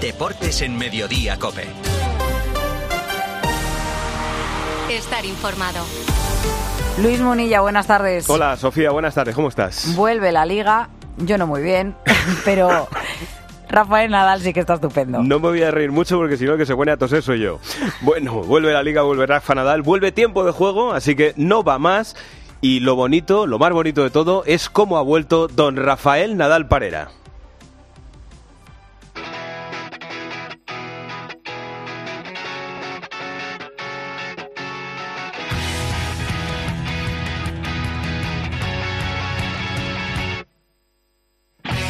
Deportes en Mediodía Cope. Estar informado. Luis Munilla, buenas tardes. Hola, Sofía, buenas tardes, ¿cómo estás? Vuelve la liga, yo no muy bien, pero Rafael Nadal sí que está estupendo. No me voy a reír mucho porque si no que se pone a toser soy yo. Bueno, vuelve la liga, vuelve Rafa Nadal, vuelve tiempo de juego, así que no va más. Y lo bonito, lo más bonito de todo, es cómo ha vuelto don Rafael Nadal Parera.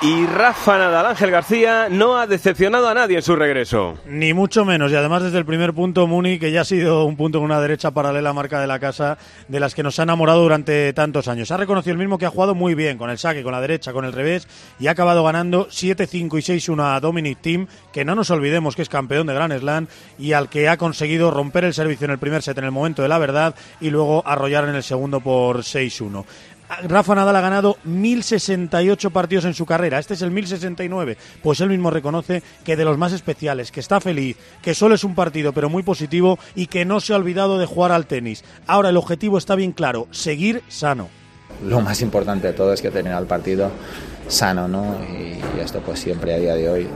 Y Rafa Nadal Ángel García no ha decepcionado a nadie en su regreso. Ni mucho menos, y además desde el primer punto Muni, que ya ha sido un punto con una derecha paralela marca de la casa, de las que nos ha enamorado durante tantos años. Ha reconocido el mismo que ha jugado muy bien, con el saque, con la derecha, con el revés, y ha acabado ganando 7-5 y 6-1 a Dominic Thiem, que no nos olvidemos que es campeón de Grand Slam, y al que ha conseguido romper el servicio en el primer set en el momento de la verdad, y luego arrollar en el segundo por 6-1. Rafa Nadal ha ganado 1068 partidos en su carrera. Este es el 1069. Pues él mismo reconoce que de los más especiales, que está feliz, que solo es un partido pero muy positivo y que no se ha olvidado de jugar al tenis. Ahora el objetivo está bien claro, seguir sano. Lo más importante de todo es que termina el partido sano, ¿no? Y esto pues siempre a día de hoy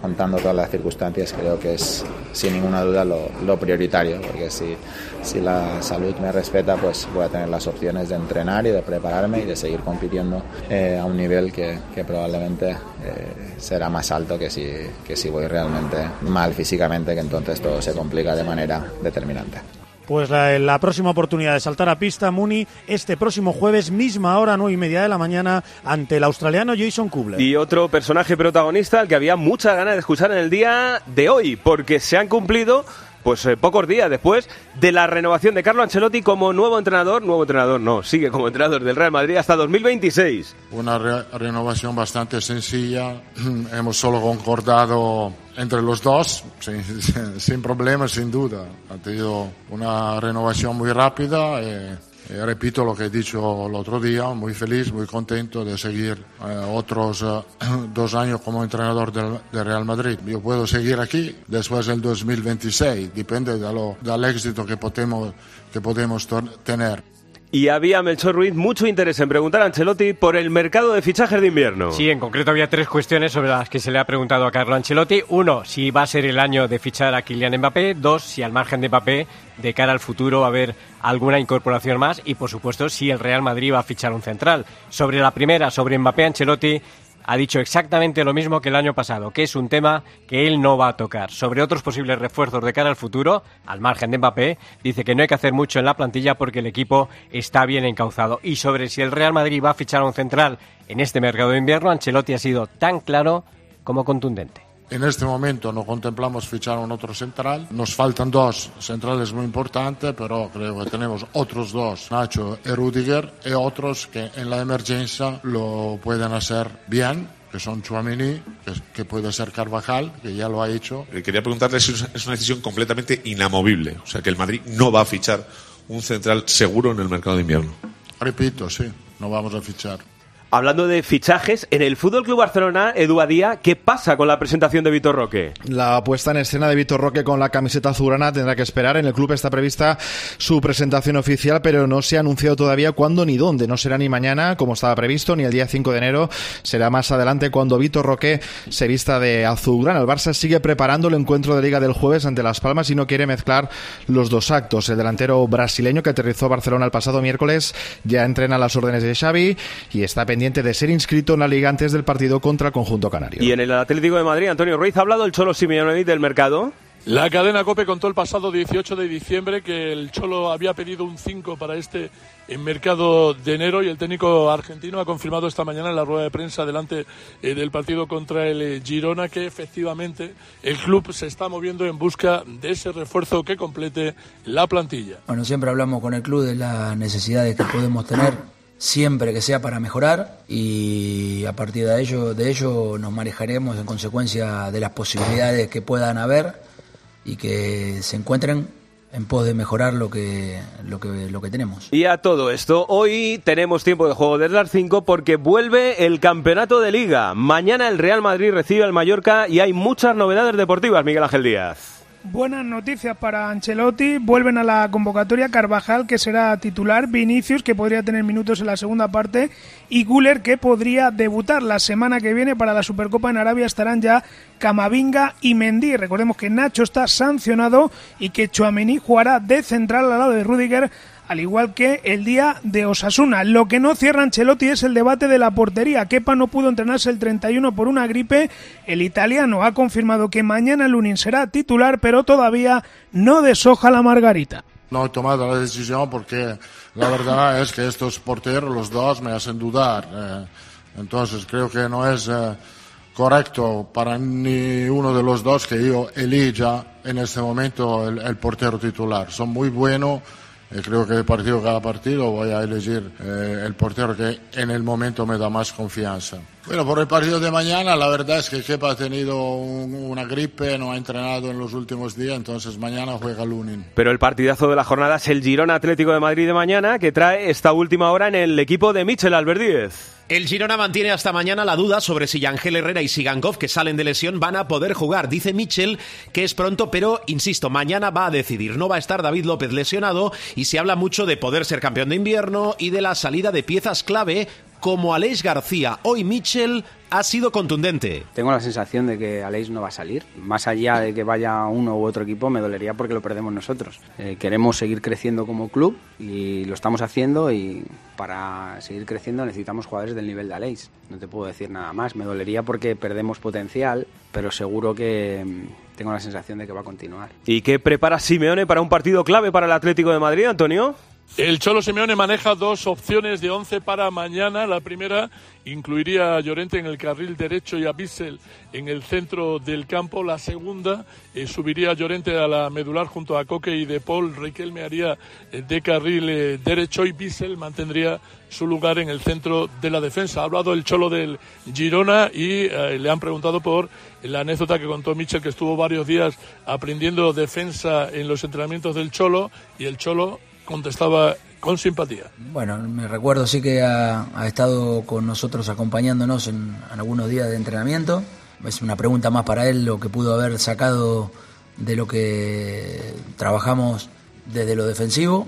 contando todas las circunstancias, creo que es sin ninguna duda lo, lo, prioritario, porque si, si la salud me respeta, pues voy a tener las opciones de entrenar y de prepararme y de seguir compitiendo eh, a un nivel que, que probablemente eh, será más alto que si, que si voy realmente mal físicamente, que entonces todo se complica de manera determinante. Pues la, próxima oportunidad de saltar a pista, Muni, este próximo jueves, misma hora, nueve y media de la mañana, ante el australiano Jason Kubler. Y otro personaje protagonista al que había mucha ganas de escuchar en el día de hoy, porque se han cumplido pues eh, pocos días después de la renovación de Carlo Ancelotti como nuevo entrenador, nuevo entrenador no, sigue como entrenador del Real Madrid hasta 2026. Una re renovación bastante sencilla, hemos solo concordado entre los dos, sin, sin problemas, sin duda. Ha tenido una renovación muy rápida. Eh, eh, repito lo que he dicho el otro día, muy feliz, muy contento de seguir eh, otros eh, dos años como entrenador del, de Real Madrid. Yo puedo seguir aquí después del 2026, depende de lo, del éxito que podemos, que podemos tener. Y había, Melchor Ruiz, mucho interés en preguntar a Ancelotti por el mercado de fichajes de invierno. Sí, en concreto había tres cuestiones sobre las que se le ha preguntado a Carlo Ancelotti. Uno, si va a ser el año de fichar a Kylian Mbappé. Dos, si al margen de Mbappé, de cara al futuro va a haber alguna incorporación más. Y, por supuesto, si el Real Madrid va a fichar un central. Sobre la primera, sobre Mbappé, Ancelotti ha dicho exactamente lo mismo que el año pasado, que es un tema que él no va a tocar. Sobre otros posibles refuerzos de cara al futuro, al margen de Mbappé, dice que no hay que hacer mucho en la plantilla porque el equipo está bien encauzado. Y sobre si el Real Madrid va a fichar a un central en este mercado de invierno, Ancelotti ha sido tan claro como contundente. En este momento no contemplamos fichar un otro central. Nos faltan dos centrales muy importantes, pero creo que tenemos otros dos, Nacho y Rudiger, y otros que en la emergencia lo pueden hacer bien que son Chouameni, que, que, puede ser Carvajal, que ya lo ha hecho. Quería preguntarle si es una decisión completamente inamovible, o sea, que el Madrid no va a fichar un central seguro en el mercado de invierno. Repito, sí, no vamos a fichar. Hablando de fichajes, en el Fútbol Club Barcelona, Edu Badía, ¿qué pasa con la presentación de Vitor Roque? La puesta en escena de Vitor Roque con la camiseta azulgrana tendrá que esperar. En el club está prevista su presentación oficial, pero no se ha anunciado todavía cuándo ni dónde. No será ni mañana, como estaba previsto, ni el día 5 de enero. Será más adelante cuando Vitor Roque se vista de azulgrana. El Barça sigue preparando el encuentro de Liga del jueves ante Las Palmas y no quiere mezclar los dos actos. El delantero brasileño que aterrizó a Barcelona el pasado miércoles ya entrena las órdenes de Xavi y está pendiente de ser inscrito en la liga antes del partido contra el conjunto canario. Y en el Atlético de Madrid, Antonio Ruiz, ¿ha hablado el Cholo Simeone del mercado? La cadena COPE contó el pasado 18 de diciembre que el Cholo había pedido un 5 para este en mercado de enero y el técnico argentino ha confirmado esta mañana en la rueda de prensa delante eh, del partido contra el eh, Girona que efectivamente el club se está moviendo en busca de ese refuerzo que complete la plantilla. Bueno, siempre hablamos con el club de las necesidades que podemos tener siempre que sea para mejorar y a partir de ello, de ello nos manejaremos en consecuencia de las posibilidades que puedan haber y que se encuentren en pos de mejorar lo que, lo que, lo que tenemos. Y a todo esto, hoy tenemos tiempo de juego desde las 5 porque vuelve el campeonato de liga. Mañana el Real Madrid recibe al Mallorca y hay muchas novedades deportivas, Miguel Ángel Díaz. Buenas noticias para Ancelotti. Vuelven a la convocatoria Carvajal, que será titular, Vinicius, que podría tener minutos en la segunda parte, y Guller, que podría debutar la semana que viene para la Supercopa en Arabia. Estarán ya Camavinga y Mendy. Recordemos que Nacho está sancionado y que Chouameni jugará de central al lado de Rudiger al igual que el día de Osasuna. Lo que no cierra Ancelotti es el debate de la portería. Kepa no pudo entrenarse el 31 por una gripe. El italiano ha confirmado que mañana Lunin será titular, pero todavía no deshoja la margarita. No he tomado la decisión porque la verdad es que estos porteros, los dos, me hacen dudar. Eh, entonces creo que no es eh, correcto para ni uno de los dos que yo elija en este momento el, el portero titular. Son muy buenos eh, creo que partido cada partido voy a elegir eh, el portero que en el momento me da más confianza. Bueno, por el partido de mañana, la verdad es que Kepa ha tenido un- una gripe, no ha entrenado en los últimos días, entonces mañana juega Lunin. Pero el partidazo de la jornada es el Girona Atlético de Madrid de mañana, que trae esta última hora en el equipo de Michel Alberdíez. El Girona mantiene hasta mañana la duda sobre si Ángel Herrera y Sigankov, que salen de lesión, van a poder jugar. Dice Mitchell que es pronto, pero insisto, mañana va a decidir. No va a estar David López lesionado y se habla mucho de poder ser campeón de invierno y de la salida de piezas clave como Aleix García. Hoy Mitchell ha sido contundente. Tengo la sensación de que Aleix no va a salir. Más allá de que vaya uno u otro equipo, me dolería porque lo perdemos nosotros. Eh, queremos seguir creciendo como club y lo estamos haciendo y para seguir creciendo necesitamos jugadores del nivel de Aleix. No te puedo decir nada más. Me dolería porque perdemos potencial, pero seguro que mm, tengo la sensación de que va a continuar. ¿Y qué prepara Simeone para un partido clave para el Atlético de Madrid, Antonio? El Cholo Simeone maneja dos opciones de 11 para mañana. La primera incluiría a Llorente en el carril derecho y a Bissell en el centro del campo. La segunda eh, subiría a Llorente a la medular junto a Coque y De Paul. Riquelme haría eh, de carril eh, derecho y Bissell mantendría su lugar en el centro de la defensa. Ha hablado el Cholo del Girona y eh, le han preguntado por la anécdota que contó Michel, que estuvo varios días aprendiendo defensa en los entrenamientos del Cholo y el Cholo contestaba con simpatía. Bueno, me recuerdo sí que ha, estado con nosotros acompañándonos en, en algunos días de entrenamiento. Es una pregunta más para él lo que pudo haber sacado de lo que trabajamos desde lo defensivo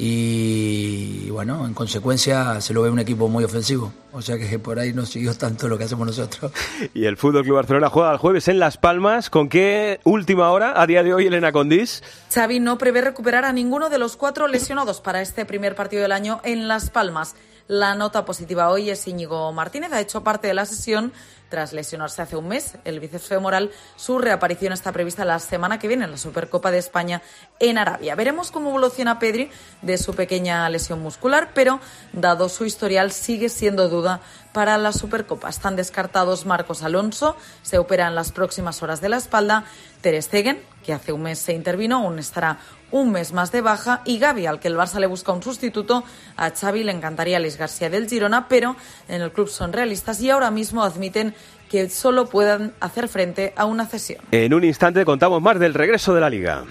y bueno, en consecuencia se lo ve un equipo muy ofensivo. O sea que por ahí no siguió tanto lo que hacemos nosotros. Y el Fútbol Club Barcelona juega el jueves en Las Palmas. ¿Con qué última hora a día de hoy Elena Condis? Xavi no prevé recuperar a ninguno de los cuatro lesionados para este primer partido del año en Las Palmas. La nota positiva hoy es Íñigo Martínez, ha hecho parte de la sesión tras lesionarse hace un mes el bíceps femoral. Su reaparición está prevista la semana que viene en la Supercopa de España en Arabia. Veremos cómo evoluciona Pedri de su pequeña lesión muscular, pero dado su historial sigue siendo duda para la Supercopa. Están descartados Marcos Alonso, se opera en las próximas horas de la espalda, Ter Stegen, que hace un mes se intervino, aún estará un mes más de baja, y Gaby, al que el Barça le busca un sustituto. A Xavi le encantaría Luis García del Girona, pero en el club son realistas y ahora mismo admiten que solo puedan hacer frente a una cesión. En un instante contamos más del regreso de la Liga.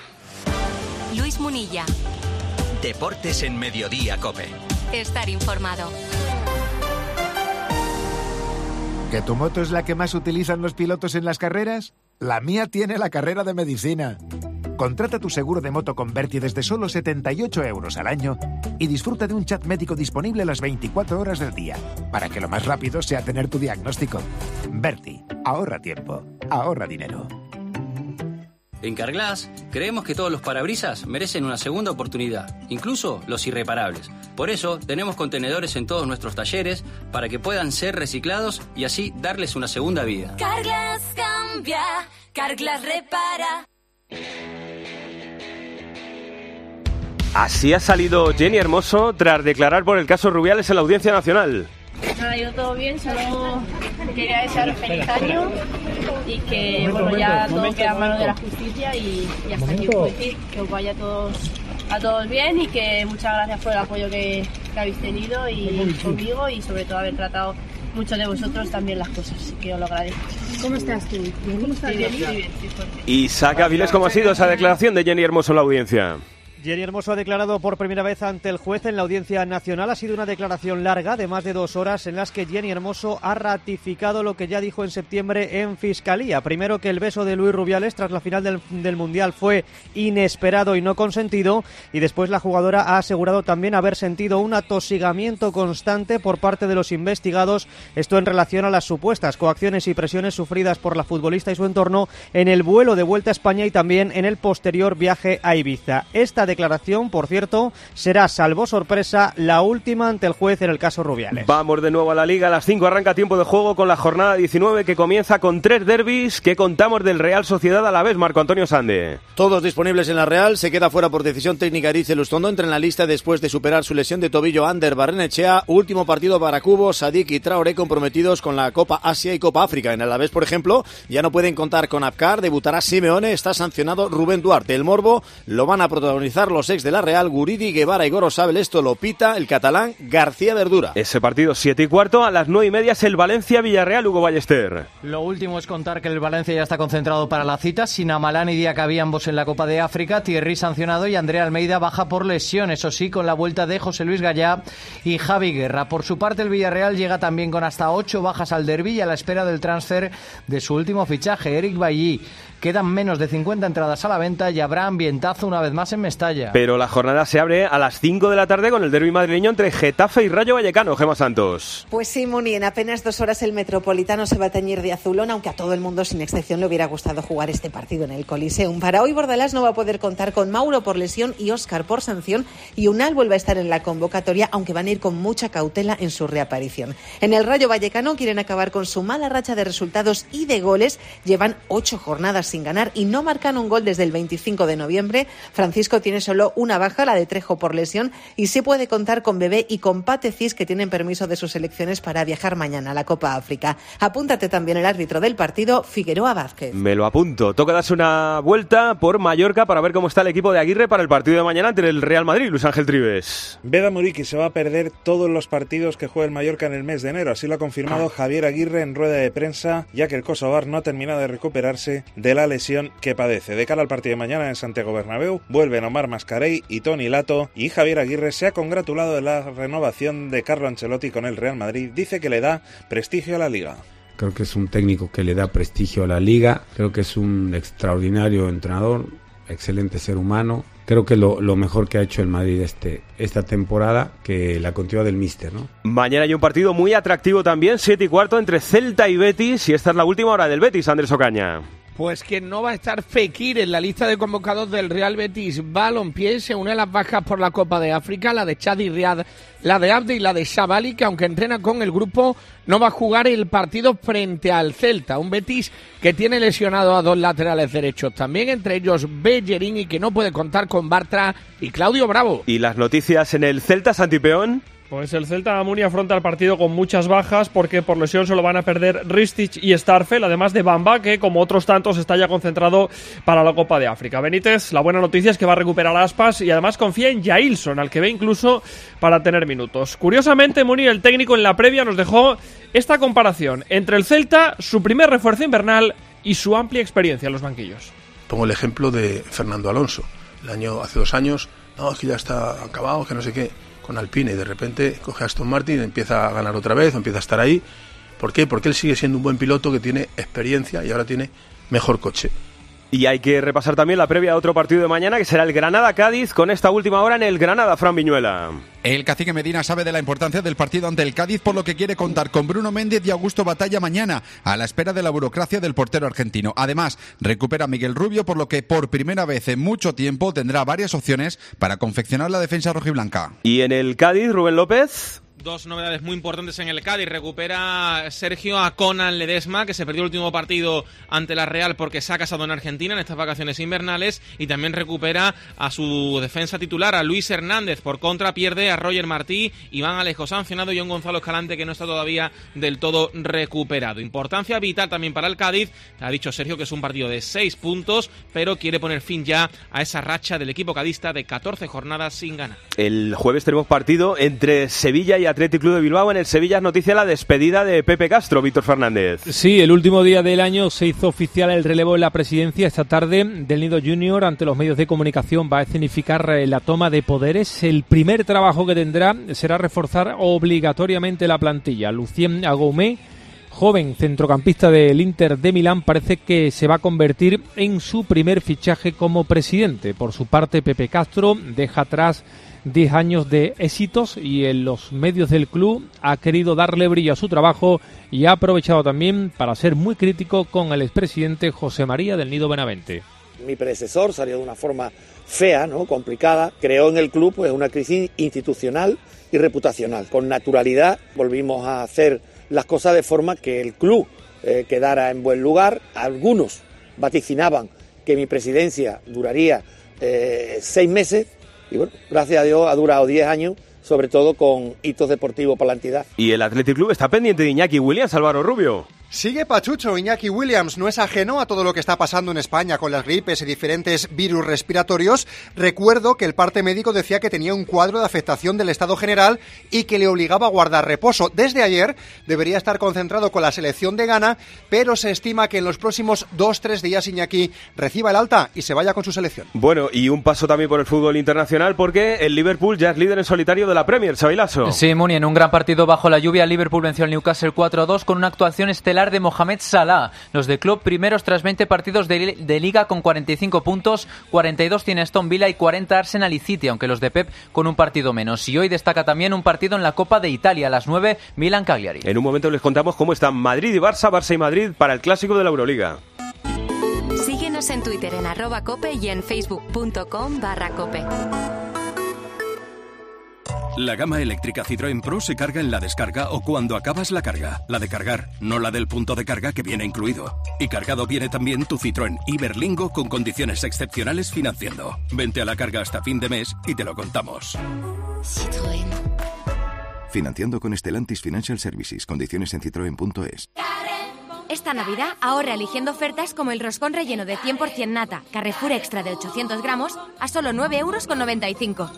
Luis Munilla. Deportes en Mediodía, Cope. Estar informado. ¿Que tu moto es la que más utilizan los pilotos en las carreras? La mía tiene la carrera de medicina. Contrata tu seguro de moto con Berti desde solo 78 euros al año y disfruta de un chat médico disponible las 24 horas del día, para que lo más rápido sea tener tu diagnóstico. Berti, ahorra tiempo, ahorra dinero. En Carglass creemos que todos los parabrisas merecen una segunda oportunidad, incluso los irreparables. Por eso tenemos contenedores en todos nuestros talleres para que puedan ser reciclados y así darles una segunda vida. Carglass cambia, Carglass repara. Así ha salido Jenny Hermoso tras declarar por el caso Rubiales en la Audiencia Nacional. Nada, ido todo bien, solo quería desearos feliz año y que bueno, ya todo queda en manos de la justicia y, y hasta aquí puedo decir que os vaya a todos, a todos bien y que muchas gracias por el apoyo que, que habéis tenido y conmigo y sobre todo haber tratado mucho de vosotros también las cosas, así que os lo agradezco. ¿Cómo estás tú? ¿Cómo estás? Bien. Y saca Viles, ¿cómo ha sido esa declaración de Jenny Hermoso en la audiencia? Jenny Hermoso ha declarado por primera vez ante el juez en la audiencia nacional. Ha sido una declaración larga de más de dos horas en las que Jenny Hermoso ha ratificado lo que ya dijo en septiembre en Fiscalía. Primero que el beso de Luis Rubiales tras la final del, del Mundial fue inesperado y no consentido. Y después la jugadora ha asegurado también haber sentido un atosigamiento constante por parte de los investigados. Esto en relación a las supuestas coacciones y presiones sufridas por la futbolista y su entorno en el vuelo de vuelta a España y también en el posterior viaje a Ibiza. Esta declaración, por cierto, será, salvo sorpresa, la última ante el juez en el caso Rubiales. Vamos de nuevo a la liga. A las 5 arranca tiempo de juego con la jornada 19 que comienza con tres derbis que contamos del Real Sociedad a la vez. Marco Antonio Sande. Todos disponibles en la Real. Se queda fuera por decisión técnica Erice Lustondo. Entra en la lista después de superar su lesión de tobillo Ander Barrenechea. Último partido para Cubo, Sadik y Traoré comprometidos con la Copa Asia y Copa África. En el Alavés, por ejemplo, ya no pueden contar con Apcar. Debutará Simeone. Está sancionado Rubén Duarte. El Morbo lo van a protagonizar los ex de la Real, Guridi, Guevara y Gorosabel. Esto lo pita el catalán García Verdura. Ese partido 7 y cuarto. A las 9 y media es el Valencia-Villarreal, Hugo Ballester. Lo último es contar que el Valencia ya está concentrado para la cita. Sin Amalán y Diacabí ambos en la Copa de África. Thierry sancionado y Andrea Almeida baja por lesión. Eso sí, con la vuelta de José Luis Gallá y Javi Guerra. Por su parte, el Villarreal llega también con hasta ocho bajas al derby y a la espera del transfer de su último fichaje, Eric Bailly. Quedan menos de 50 entradas a la venta y habrá ambientazo una vez más en Mestalla. Pero la jornada se abre a las 5 de la tarde con el derby madrileño entre Getafe y Rayo Vallecano. Gema Santos. Pues sí, Muni, en apenas dos horas el Metropolitano se va a teñir de azulón, aunque a todo el mundo, sin excepción, le hubiera gustado jugar este partido en el Coliseum. Para hoy, Bordalás no va a poder contar con Mauro por lesión y Óscar por sanción, y Unal vuelve a estar en la convocatoria, aunque van a ir con mucha cautela en su reaparición. En el Rayo Vallecano quieren acabar con su mala racha de resultados y de goles. Llevan ocho jornadas sin ganar y no marcan un gol desde el 25 de noviembre. Francisco tiene solo una baja, la de Trejo por lesión, y sí puede contar con Bebé y con Patecis, que tienen permiso de sus selecciones para viajar mañana a la Copa África. Apúntate también el árbitro del partido, Figueroa Vázquez. Me lo apunto. Toca darse una vuelta por Mallorca para ver cómo está el equipo de Aguirre para el partido de mañana ante el Real Madrid. Luis Ángel Tribes. Veda Muriqui se va a perder todos los partidos que juega el Mallorca en el mes de enero. Así lo ha confirmado Javier Aguirre en rueda de prensa, ya que el Kosovar no ha terminado de recuperarse de la lesión que padece. De cara al partido de mañana en Santiago Bernabéu, vuelven Omar Mascarey y Tony Lato y Javier Aguirre se ha congratulado de la renovación de Carlo Ancelotti con el Real Madrid. Dice que le da prestigio a la liga. Creo que es un técnico que le da prestigio a la liga. Creo que es un extraordinario entrenador, excelente ser humano. Creo que lo, lo mejor que ha hecho el Madrid este, esta temporada, que la continua del Mister, ¿no? Mañana hay un partido muy atractivo también, 7 y cuarto, entre Celta y Betis. Y esta es la última hora del Betis, Andrés Ocaña. Pues que no va a estar Fekir en la lista de convocados del Real Betis Balompié. Se une a las bajas por la Copa de África, la de Chad y Riad, la de Abde y la de Shabali, que aunque entrena con el grupo, no va a jugar el partido frente al Celta. Un Betis que tiene lesionado a dos laterales derechos también, entre ellos Bellerín y que no puede contar con Bartra y Claudio Bravo. Y las noticias en el Celta, Santipeón. Pues el Celta Muni afronta el partido con muchas bajas porque por lesión solo van a perder Ristich y Starfel, además de Bamba, que como otros tantos está ya concentrado para la Copa de África. Benítez, la buena noticia es que va a recuperar Aspas y además confía en Jailson, al que ve incluso para tener minutos. Curiosamente, Muni, el técnico en la previa nos dejó esta comparación entre el Celta, su primer refuerzo invernal y su amplia experiencia en los banquillos. Pongo el ejemplo de Fernando Alonso. El año, hace dos años, no, es que ya está acabado, que no sé qué con Alpine y de repente coge a Aston Martin, empieza a ganar otra vez, empieza a estar ahí. ¿Por qué? Porque él sigue siendo un buen piloto que tiene experiencia y ahora tiene mejor coche. Y hay que repasar también la previa a otro partido de mañana, que será el Granada-Cádiz, con esta última hora en el Granada, Fran Viñuela. El cacique Medina sabe de la importancia del partido ante el Cádiz, por lo que quiere contar con Bruno Méndez y Augusto Batalla mañana, a la espera de la burocracia del portero argentino. Además, recupera a Miguel Rubio, por lo que por primera vez en mucho tiempo tendrá varias opciones para confeccionar la defensa rojiblanca. Y en el Cádiz, Rubén López. Dos novedades muy importantes en el Cádiz. Recupera Sergio a Conan Ledesma, que se perdió el último partido ante la Real porque se ha casado en Argentina en estas vacaciones invernales. Y también recupera a su defensa titular, a Luis Hernández. Por contra, pierde a Roger Martí, Iván Alejo sancionado y un Gonzalo Escalante que no está todavía del todo recuperado. Importancia vital también para el Cádiz. Ha dicho Sergio que es un partido de seis puntos, pero quiere poner fin ya a esa racha del equipo cadista de 14 jornadas sin ganar. El jueves tenemos partido entre Sevilla y Athletic Club de Bilbao. En el Sevilla noticia la despedida de Pepe Castro, Víctor Fernández. Sí, el último día del año se hizo oficial el relevo en la presidencia. Esta tarde del Nido Junior ante los medios de comunicación va a escenificar eh, la toma de poderes. El primer trabajo que tendrá será reforzar obligatoriamente la plantilla. Lucien Agoumé joven centrocampista del Inter de Milán parece que se va a convertir en su primer fichaje como presidente. Por su parte, Pepe Castro deja atrás 10 años de éxitos y en los medios del club ha querido darle brillo a su trabajo y ha aprovechado también para ser muy crítico con el expresidente José María del Nido Benavente. Mi predecesor salió de una forma fea, ¿no? complicada, creó en el club pues, una crisis institucional y reputacional. Con naturalidad volvimos a hacer las cosas de forma que el club eh, quedara en buen lugar. Algunos vaticinaban que mi presidencia duraría eh, seis meses, y bueno, gracias a Dios ha durado 10 años, sobre todo con hitos deportivos para la entidad. Y el Athletic Club está pendiente de Iñaki Williams, Álvaro Rubio. Sigue Pachucho, Iñaki Williams no es ajeno a todo lo que está pasando en España con las gripes y diferentes virus respiratorios. Recuerdo que el parte médico decía que tenía un cuadro de afectación del estado general y que le obligaba a guardar reposo. Desde ayer debería estar concentrado con la selección de Ghana, pero se estima que en los próximos dos, tres días Iñaki reciba el alta y se vaya con su selección. Bueno, y un paso también por el fútbol internacional porque el Liverpool ya es líder en solitario de la Premier, Sabilaso. Sí, Muni, en un gran partido bajo la lluvia, Liverpool venció al Newcastle 4-2 con una actuación estelar de Mohamed Salah. Los de club primeros tras 20 partidos de, de, liga con 45 puntos, 42 tiene Aston Villa y 40 Arsenal y City, aunque los de Pep con un partido menos. Y hoy destaca también un partido en la Copa de Italia a las 9, Milan Cagliari. En un momento les contamos cómo están Madrid y Barça, Barça y Madrid para el clásico de la Euroliga. Síguenos en Twitter en arroba cope y en facebook.com barra cope. La gama eléctrica Citroën Pro se carga en la descarga o cuando acabas la carga. La de cargar, no la del punto de carga que viene incluido. Y cargado viene también tu Citroën Iberlingo con condiciones excepcionales financiando. Vente a la carga hasta fin de mes y te lo contamos. Citroën. Financiando con Stellantis Financial Services. Condiciones en citroen.es. Esta Navidad ahorra eligiendo ofertas como el roscón relleno de 100% nata, Carrefour Extra de 800 gramos, a solo 9,95 euros.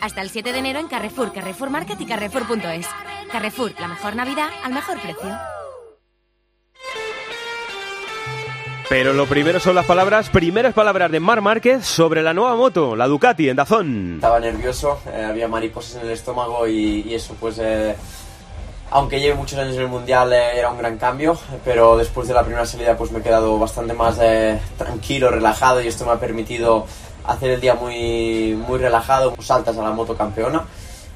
Hasta el 7 de enero en Carrefour, Carrefour Market y Carrefour.es. Carrefour, la mejor Navidad al mejor precio. Pero lo primero son las palabras, primeras palabras de Mar Márquez sobre la nueva moto, la Ducati en Dazón. Estaba nervioso, eh, había mariposas en el estómago y, y eso pues... Eh, aunque lleve muchos años en el mundial eh, era un gran cambio, pero después de la primera salida pues me he quedado bastante más eh, tranquilo, relajado y esto me ha permitido hacer el día muy, muy relajado, saltas a la moto campeona.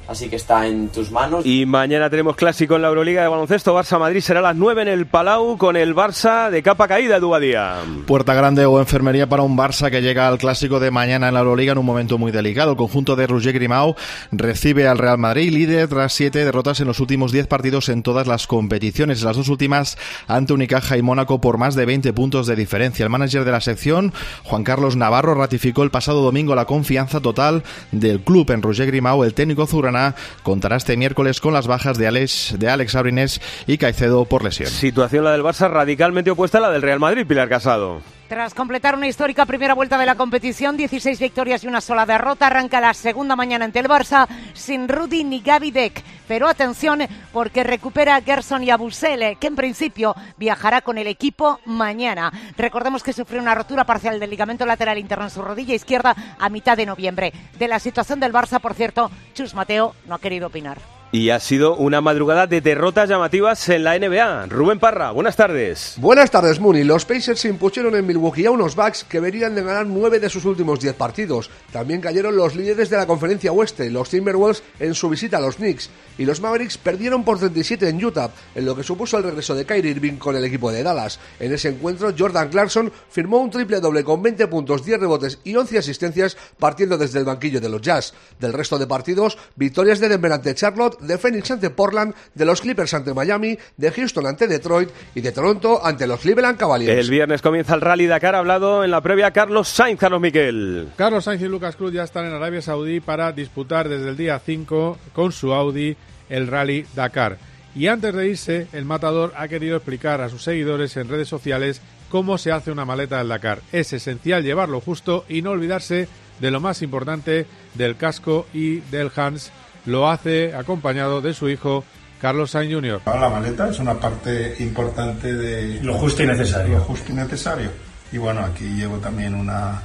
Así que está en tus manos. Y mañana tenemos clásico en la Euroliga de baloncesto. Barça-Madrid será a las 9 en el Palau con el Barça de capa caída, Dubadía. Puerta grande o enfermería para un Barça que llega al clásico de mañana en la Euroliga en un momento muy delicado. El conjunto de Roger Grimau recibe al Real Madrid, líder tras siete derrotas en los últimos 10 partidos en todas las competiciones. Las dos últimas ante Unicaja y Mónaco por más de 20 puntos de diferencia. El manager de la sección, Juan Carlos Navarro, ratificó el pasado domingo la confianza total del club en Roger Grimau. El técnico zurana contará este miércoles con las bajas de Alex, de Alex Abrines y Caicedo por lesión. Situación la del Barça radicalmente opuesta a la del Real Madrid, Pilar Casado. Tras completar una histórica primera vuelta de la competición, 16 victorias y una sola derrota, arranca la segunda mañana ante el Barça sin Rudy ni Gaby Deck. Pero atención porque recupera Gerson y a que en principio viajará con el equipo mañana. Recordemos que sufrió una rotura parcial del ligamento lateral interno en su rodilla izquierda a mitad de noviembre. De la situación del Barça, por cierto, Chus Mateo no ha querido opinar. Y ha sido una madrugada de derrotas llamativas en la NBA. Rubén Parra, buenas tardes. Buenas tardes, Muni. Los Pacers se impusieron en Milwaukee a unos Bucks que venían de ganar nueve de sus últimos diez partidos. También cayeron los líderes de la conferencia oeste, los Timberwolves, en su visita a los Knicks. Y los Mavericks perdieron por 37 en Utah, en lo que supuso el regreso de Kyrie Irving con el equipo de Dallas. En ese encuentro, Jordan Clarkson firmó un triple doble con 20 puntos, 10 rebotes y 11 asistencias partiendo desde el banquillo de los Jazz. Del resto de partidos, victorias de Denver ante Charlotte de Phoenix ante Portland, de los Clippers ante Miami, de Houston ante Detroit y de Toronto ante los Cleveland Cavaliers. El viernes comienza el Rally Dakar, ha hablado en la previa Carlos Sainz, Carlos Miquel. Carlos Sainz y Lucas Cruz ya están en Arabia Saudí para disputar desde el día 5 con su Audi el Rally Dakar. Y antes de irse, el matador ha querido explicar a sus seguidores en redes sociales cómo se hace una maleta del Dakar. Es esencial llevarlo justo y no olvidarse de lo más importante del casco y del Hans. Lo hace acompañado de su hijo Carlos Sainz Jr. La maleta es una parte importante de lo justo y necesario. Lo justo y necesario. Y bueno, aquí llevo también una,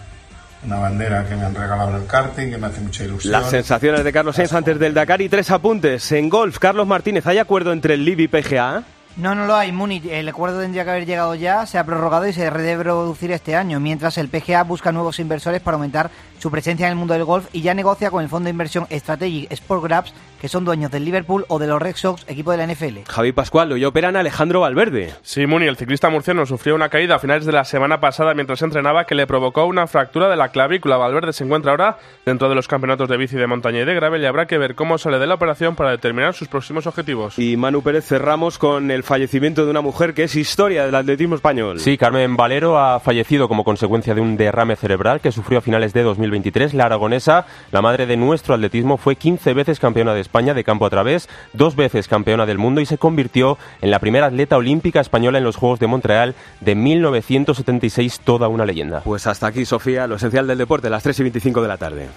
una bandera que me han regalado en el karting, que me hace mucha ilusión. Las sensaciones de Carlos Sainz antes del Dakar y tres apuntes. En golf, Carlos Martínez, ¿hay acuerdo entre el LIB y PGA? No, no lo hay, Múnich. El acuerdo tendría que haber llegado ya, se ha prorrogado y se debe reducir este año, mientras el PGA busca nuevos inversores para aumentar su presencia en el mundo del golf y ya negocia con el fondo de inversión Strategic Sport Grabs, que son dueños del Liverpool o de los Red Sox, equipo de la NFL. Javi Pascual, hoy operan a Alejandro Valverde. Sí, Muni, el ciclista murciano sufrió una caída a finales de la semana pasada mientras entrenaba que le provocó una fractura de la clavícula. Valverde se encuentra ahora dentro de los campeonatos de bici de montaña y de gravel y habrá que ver cómo sale de la operación para determinar sus próximos objetivos. Y Manu Pérez cerramos con el fallecimiento de una mujer que es historia del atletismo español. Sí, Carmen Valero ha fallecido como consecuencia de un derrame cerebral que sufrió a finales de 2023. La aragonesa, la madre de nuestro atletismo, fue 15 veces campeona de España de campo a través, dos veces campeona del mundo y se convirtió en la primera atleta olímpica española en los Juegos de Montreal de 1976, toda una leyenda. Pues hasta aquí, Sofía, lo esencial del deporte, las 3 y 25 de la tarde.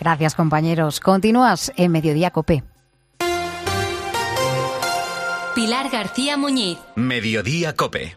Gracias, compañeros. Continúas en Mediodía Cope. Pilar García Muñiz. Mediodía Cope.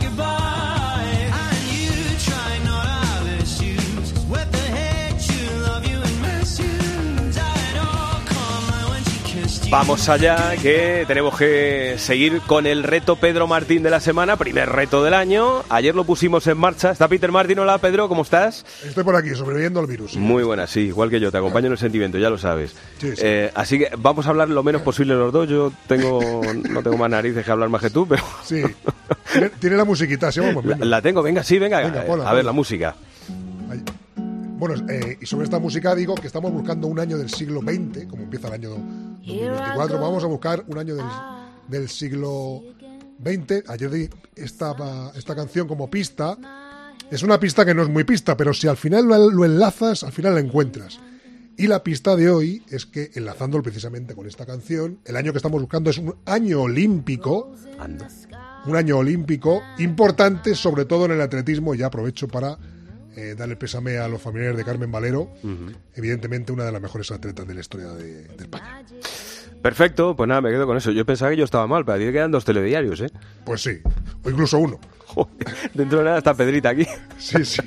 Vamos allá, que tenemos que seguir con el reto Pedro Martín de la semana, primer reto del año. Ayer lo pusimos en marcha. Está Peter Martín. Hola, Pedro, ¿cómo estás? Estoy por aquí, sobreviviendo al virus. Muy buena, sí, igual que yo. Te acompaño en el sentimiento, ya lo sabes. Eh, así que vamos a hablar lo menos posible los dos. Yo tengo no tengo más narices que hablar más que tú, pero... Sí. ¿Tiene, la musiquita? ¿sí? Vamos, la, tengo, venga, sí, venga. a ver, la música. Bueno, eh, y sobre esta música digo que estamos buscando un año del siglo XX, como empieza el año 2024, vamos a buscar un año del, siglo XX. Ayer di esta, esta canción como pista. Es una pista que no es muy pista, pero si al final lo, enlazas, al final la encuentras. Y la pista de hoy es que, enlazándolo precisamente con esta canción, el año que estamos buscando es un año olímpico. Un año olímpico importante, sobre todo en el atletismo. Y aprovecho para eh, darle pésame a los familiares de Carmen Valero, evidentemente una de las mejores atletas de la historia de, España. Perfecto, pues nada, me quedo con eso. Yo pensaba que yo estaba mal, pero a ti te quedan dos telediarios, ¿eh? Pues sí, o incluso uno. Dentro de nada está Pedrita aquí. Sí, sí.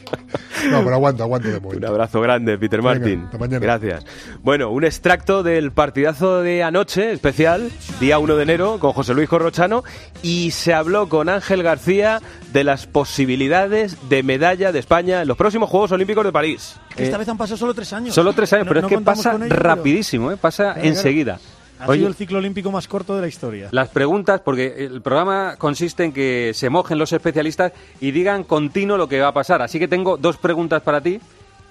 No, pero aguanto, aguanto de momento. Un abrazo grande, Peter Martin. Gracias. Bueno, un extracto del partidazo de anoche, especial, día 1 de enero, con José Luis Corrochano, y se habló con Ángel García de las posibilidades de medalla de España en los próximos Juegos Olímpicos de París. esta vez han pasado solo tres años. Solo tres años, pero es que pasa rapidísimo, ¿eh? pasa enseguida. Ha sido el ciclo olímpico más corto de la historia. Las preguntas, porque el programa consiste en que se mojen los especialistas y digan continuo lo que va a pasar. Así que tengo dos preguntas para ti.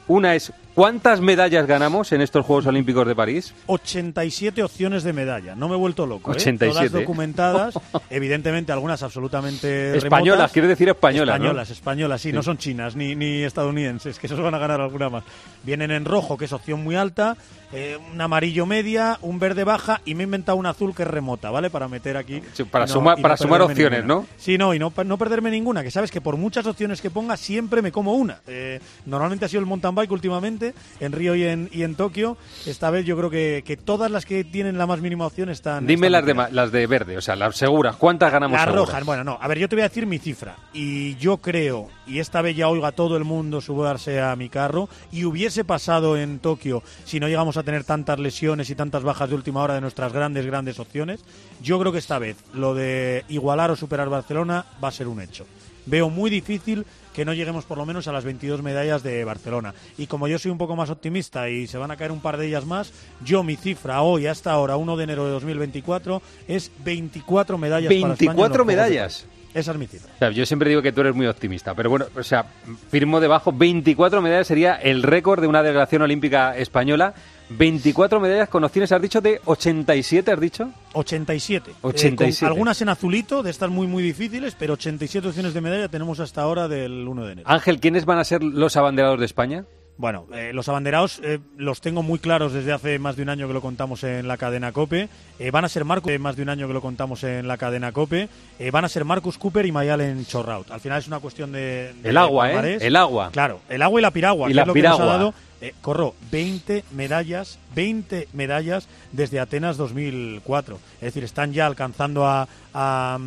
Una es, ¿cuántas medallas ganamos en estos Juegos Olímpicos de París? 87 opciones de medalla. No me he vuelto loco. 87. ¿eh? Todas documentadas, evidentemente algunas absolutamente Españolas, quiero decir españolas, Españolas, españolas, sí, no son chinas ni, ni estadounidenses, que esos van a ganar alguna más. Vienen en rojo, que es opción muy alta, eh, un amarillo media, un verde baja y me he inventado un azul que es remota, ¿vale? Para meter aquí. para sumar, para sumar opciones, ¿no? Sí, no, y no, no perderme ninguna, que sabes que por muchas opciones que ponga siempre me como una. Eh, normalmente ha sido el mountain bike últimamente importante en Río y en, y en Tokio. Esta vez yo creo que, que todas las que tienen la más mínima opción están. Dime están las de, las de verde, o sea, las seguras. ¿Cuántas ganamos Las seguras? rojas, bueno, no. A ver, yo te voy a decir mi cifra. Y yo creo, y esta vez ya oiga todo el mundo subarse a mi carro, y hubiese pasado en Tokio si no llegamos a tener tantas lesiones y tantas bajas de última hora de nuestras grandes, grandes opciones. Yo creo que esta vez lo de igualar o superar Barcelona va a ser un hecho. Veo muy difícil que no lleguemos por lo menos a las 22 medallas de Barcelona. Y como yo soy un poco más optimista y se van a caer un par de ellas más, yo mi cifra hoy hasta ahora, 1 de enero de 2024, es 24 medallas para España en los 24 Juegos de medallas. Esa es mi cifra. O sea, yo siempre digo que tú eres muy optimista, pero bueno, o sea, firmo debajo 24 medallas sería el récord de una delegación olímpica española. 24 medallas con opciones, has dicho, de 87, has dicho. 87. Eh, 87. con algunas en azulito, de estas muy muy difíciles, pero 87 opciones de medalla tenemos hasta ahora del 1 de enero. Ángel, ¿quiénes van a ser los abanderados de España? Bueno, eh, los abanderados eh, los tengo muy claros desde hace más de un año que lo contamos en la cadena Cope. Eh, van a ser Marcus, eh, más de un año que lo contamos en la cadena Cope. Eh, van a ser Marcus Cooper y Mayalen Chorraut. Al final es una cuestión de. de El agua, ¿eh? El agua. Claro, el agua y la piragua. Y que la es lo que nos ha piragua. dado. Eh, corro 20 medallas, 20 medallas desde Atenas 2004. Es decir, están ya alcanzando a, a,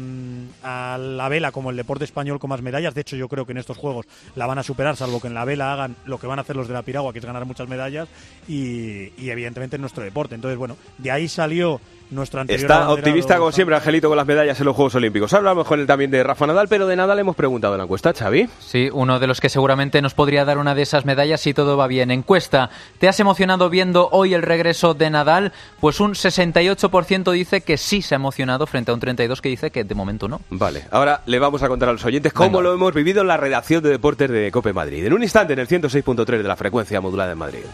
a la vela como el deporte español con más medallas. De hecho, yo creo que en estos juegos la van a superar, salvo que en la vela hagan lo que van a hacer los de la piragua, que es ganar muchas medallas, y, y evidentemente en nuestro deporte. Entonces, bueno, de ahí salió nuestro anterior Está optimista como siempre, Angelito, con las medallas en los Juegos Olímpicos. Hablamos con él también de Rafa Nadal, pero de Nadal hemos preguntado en la encuesta, Xavi. Sí, uno de los que seguramente nos podría dar una de esas medallas si todo va bien. Encuesta, ¿te has emocionado viendo hoy el regreso de Nadal? Pues un 68% dice que sí se ha emocionado frente a un 32% que dice que de momento no. Vale, ahora le vamos a contar a los oyentes cómo lo hemos vivido en la redacción de deportes de Cope Madrid. En un instante, en el 106.3 de la frecuencia modulada en Madrid.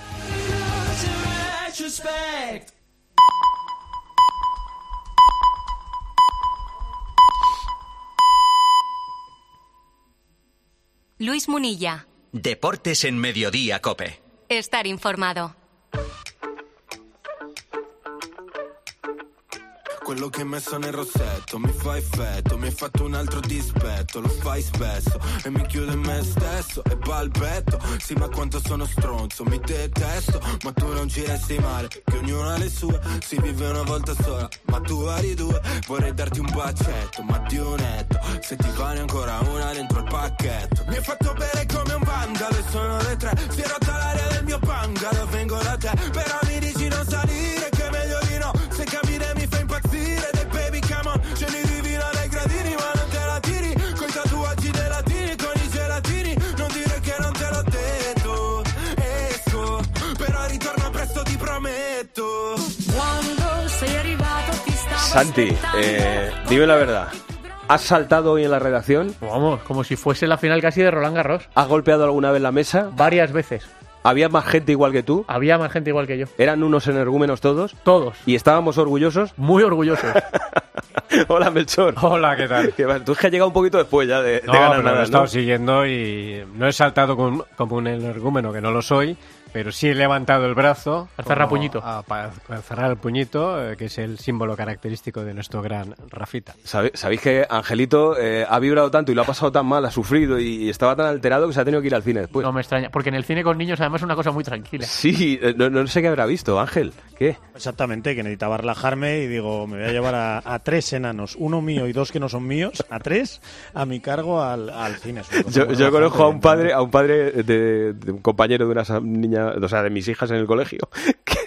Luis Munilla. Deportes en Mediodía Cope. Estar informado. Quello che hai messo nel rossetto mi fa effetto, mi hai fatto un altro dispetto, lo fai spesso e mi chiudo in me stesso e balbetto. Sì, ma quanto sono stronzo, mi detesto, ma tu non ci resti male, che ognuno ha le sue, si vive una volta sola, ma tu vari due. Vorrei darti un bacetto, ma di un se ti vale ancora una dentro il pacchetto. Mi hai fatto bere come un vandalo e sono le tre, si è rotta l'aria del mio bungalow, vengo da te, però mi dici Santi, eh, dime la verdad. ¿Has saltado hoy en la redacción? Vamos, como si fuese la final casi de Roland Garros. ¿Has golpeado alguna vez la mesa? Varias veces. ¿Había más gente igual que tú? Había más gente igual que yo. ¿Eran unos energúmenos todos? Todos. ¿Y estábamos orgullosos? Muy orgullosos. Hola, Melchor. Hola, ¿qué tal? Que Tú es que has llegado un poquito después ya de, de No, ganar pero lo nada, he estado ¿no? siguiendo y no he saltado con- como un energúmeno, que no lo soy, pero sí he levantado el brazo. Al cerrar puñito. a- para para cerrar el puñito, eh, que es el símbolo característico de nuestro gran Rafita. Sabe- Sabéis que Angelito eh, ha vibrado tanto y lo ha pasado tan mal, ha sufrido y, y estaba tan alterado que se ha tenido que ir al cine después. No me extraña, porque en el cine con niños además es una cosa muy tranquila. Sí, eh, no, no sé qué habrá visto, Ángel. ¿Qué? Exactamente, que necesitaba relajarme y digo, me voy a llevar a, a tres enanos, uno mío y dos que no son míos, a tres, a mi cargo al, al cine. Yo, conozco a un padre, a un padre de, de un compañero de una niña, o sea, de mis hijas en el colegio,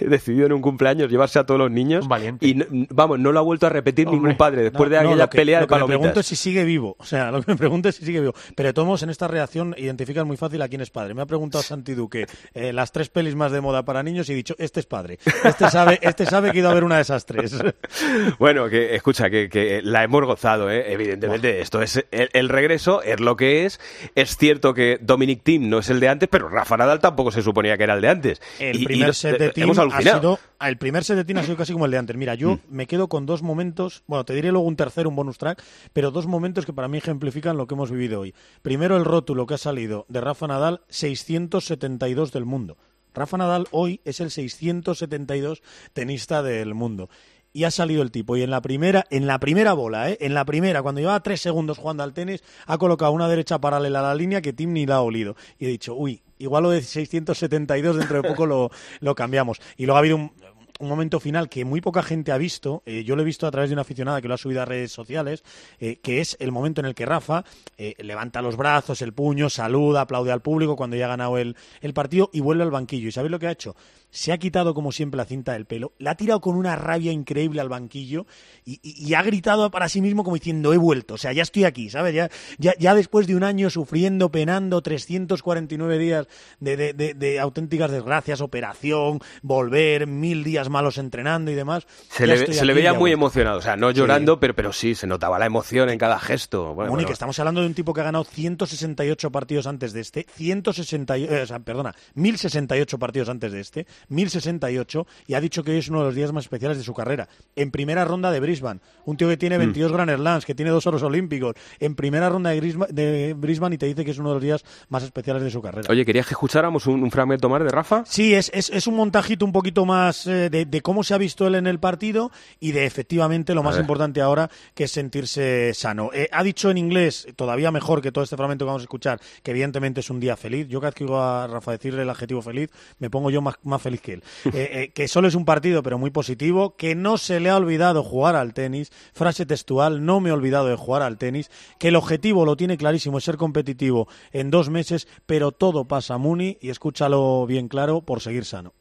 decidió en un cumpleaños llevarse a todos los niños y no- vamos, no lo ha vuelto a repetir ningún padre después de No, no, aquella lo que- pelea lo de que me pregunto palomitas. es si sigue vivo. O sea, lo que me pregunto es si sigue vivo. Pero modos, en esta reacción identifican muy fácil a quién es padre. Me ha preguntado Santi Duque eh, las tres pelis más de moda para niños y he dicho, este es padre. Este sabe, este sabe que ido a ver una de esas tres. Bueno, que escucha, que, que la hemos gozado, ¿eh? evidentemente. Esto es el, el regreso, es lo que es. Es cierto que Dominic Thiem no es el de antes, pero Rafa Nadal tampoco se suponía que era el de antes. El Y- y primer lo- set de eh, Hemos ha alucinado. sido el primer set de Team ha sido casi como el de antes. Mira, yo me quedo con dos momentos, bueno, te diré luego un tercero, un bonus track, pero dos momentos que para mí ejemplifican lo que hemos vivido hoy. Primero el rótulo que ha salido de Rafa Nadal, 672 del mundo. Rafa Nadal hoy es el 672 tenista del mundo. Y ha salido el tipo. Y en la primera, en la primera bola, ¿eh? En la primera, cuando llevaba tres segundos jugando al tenis, ha colocado una derecha paralela a la línea que Tim ni la ha olido. Y he dicho, uy, igual lo de 672 dentro de poco lo, lo cambiamos. Y luego ha habido un, un momento final que muy poca gente ha visto, eh, yo lo he visto a través de una aficionada que lo ha subido a redes sociales, eh, que es el momento en el que Rafa eh, levanta los brazos, el puño, saluda, aplaude al público cuando ya ha ganado el, el partido y vuelve al banquillo. ¿Y sabéis lo que ha hecho? Se ha quitado como siempre la cinta del pelo, la ha tirado con una rabia increíble al banquillo y, y- y ha gritado para sí mismo como diciendo he vuelto, o sea, ya estoy aquí, ¿sabes? Ya, ya, ya después de un año sufriendo, penando, 349 días de, de- de- de auténticas desgracias, operación, volver, mil días malos entrenando y demás. Se le, se le veía muy emocionado, o sea, no llorando, pero, pero sí, se notaba la emoción en cada gesto. Bueno, Muni, bueno, estamos hablando de un tipo que ha ganado 168 partidos antes de este, 160, eh, o sea, perdona, 1068 partidos antes de este, 1068, y ha dicho que hoy es uno de los días más especiales de su carrera. En primera ronda de Brisbane, un tío que tiene Mm. 22 Grand Slams, que tiene dos oros olímpicos, en primera ronda de, Grisma- de Brisbane y te dice que es uno de los días más especiales de su carrera. Oye, ¿querías que escucháramos un, un fragmento más de Rafa? Sí, es, es, es un montajito un poquito más eh, de, de cómo se ha visto él en el partido y de efectivamente lo A más ver. importante ahora, que es sentirse sano. Eh, ha dicho en inglés, todavía mejor que todo este fragmento que vamos a escuchar, que evidentemente es un día feliz. Yo cada vez que oigo a Rafa decirle el adjetivo feliz, me pongo yo más, más feliz Eh, eh, que solo es un partido, pero muy positivo, que no se le ha olvidado jugar al tenis. Frase textual, no me he olvidado de jugar al tenis. Que el objetivo lo tiene clarísimo, es ser competitivo en dos meses, pero todo pasa, Muni, y escúchalo bien claro, por seguir sano.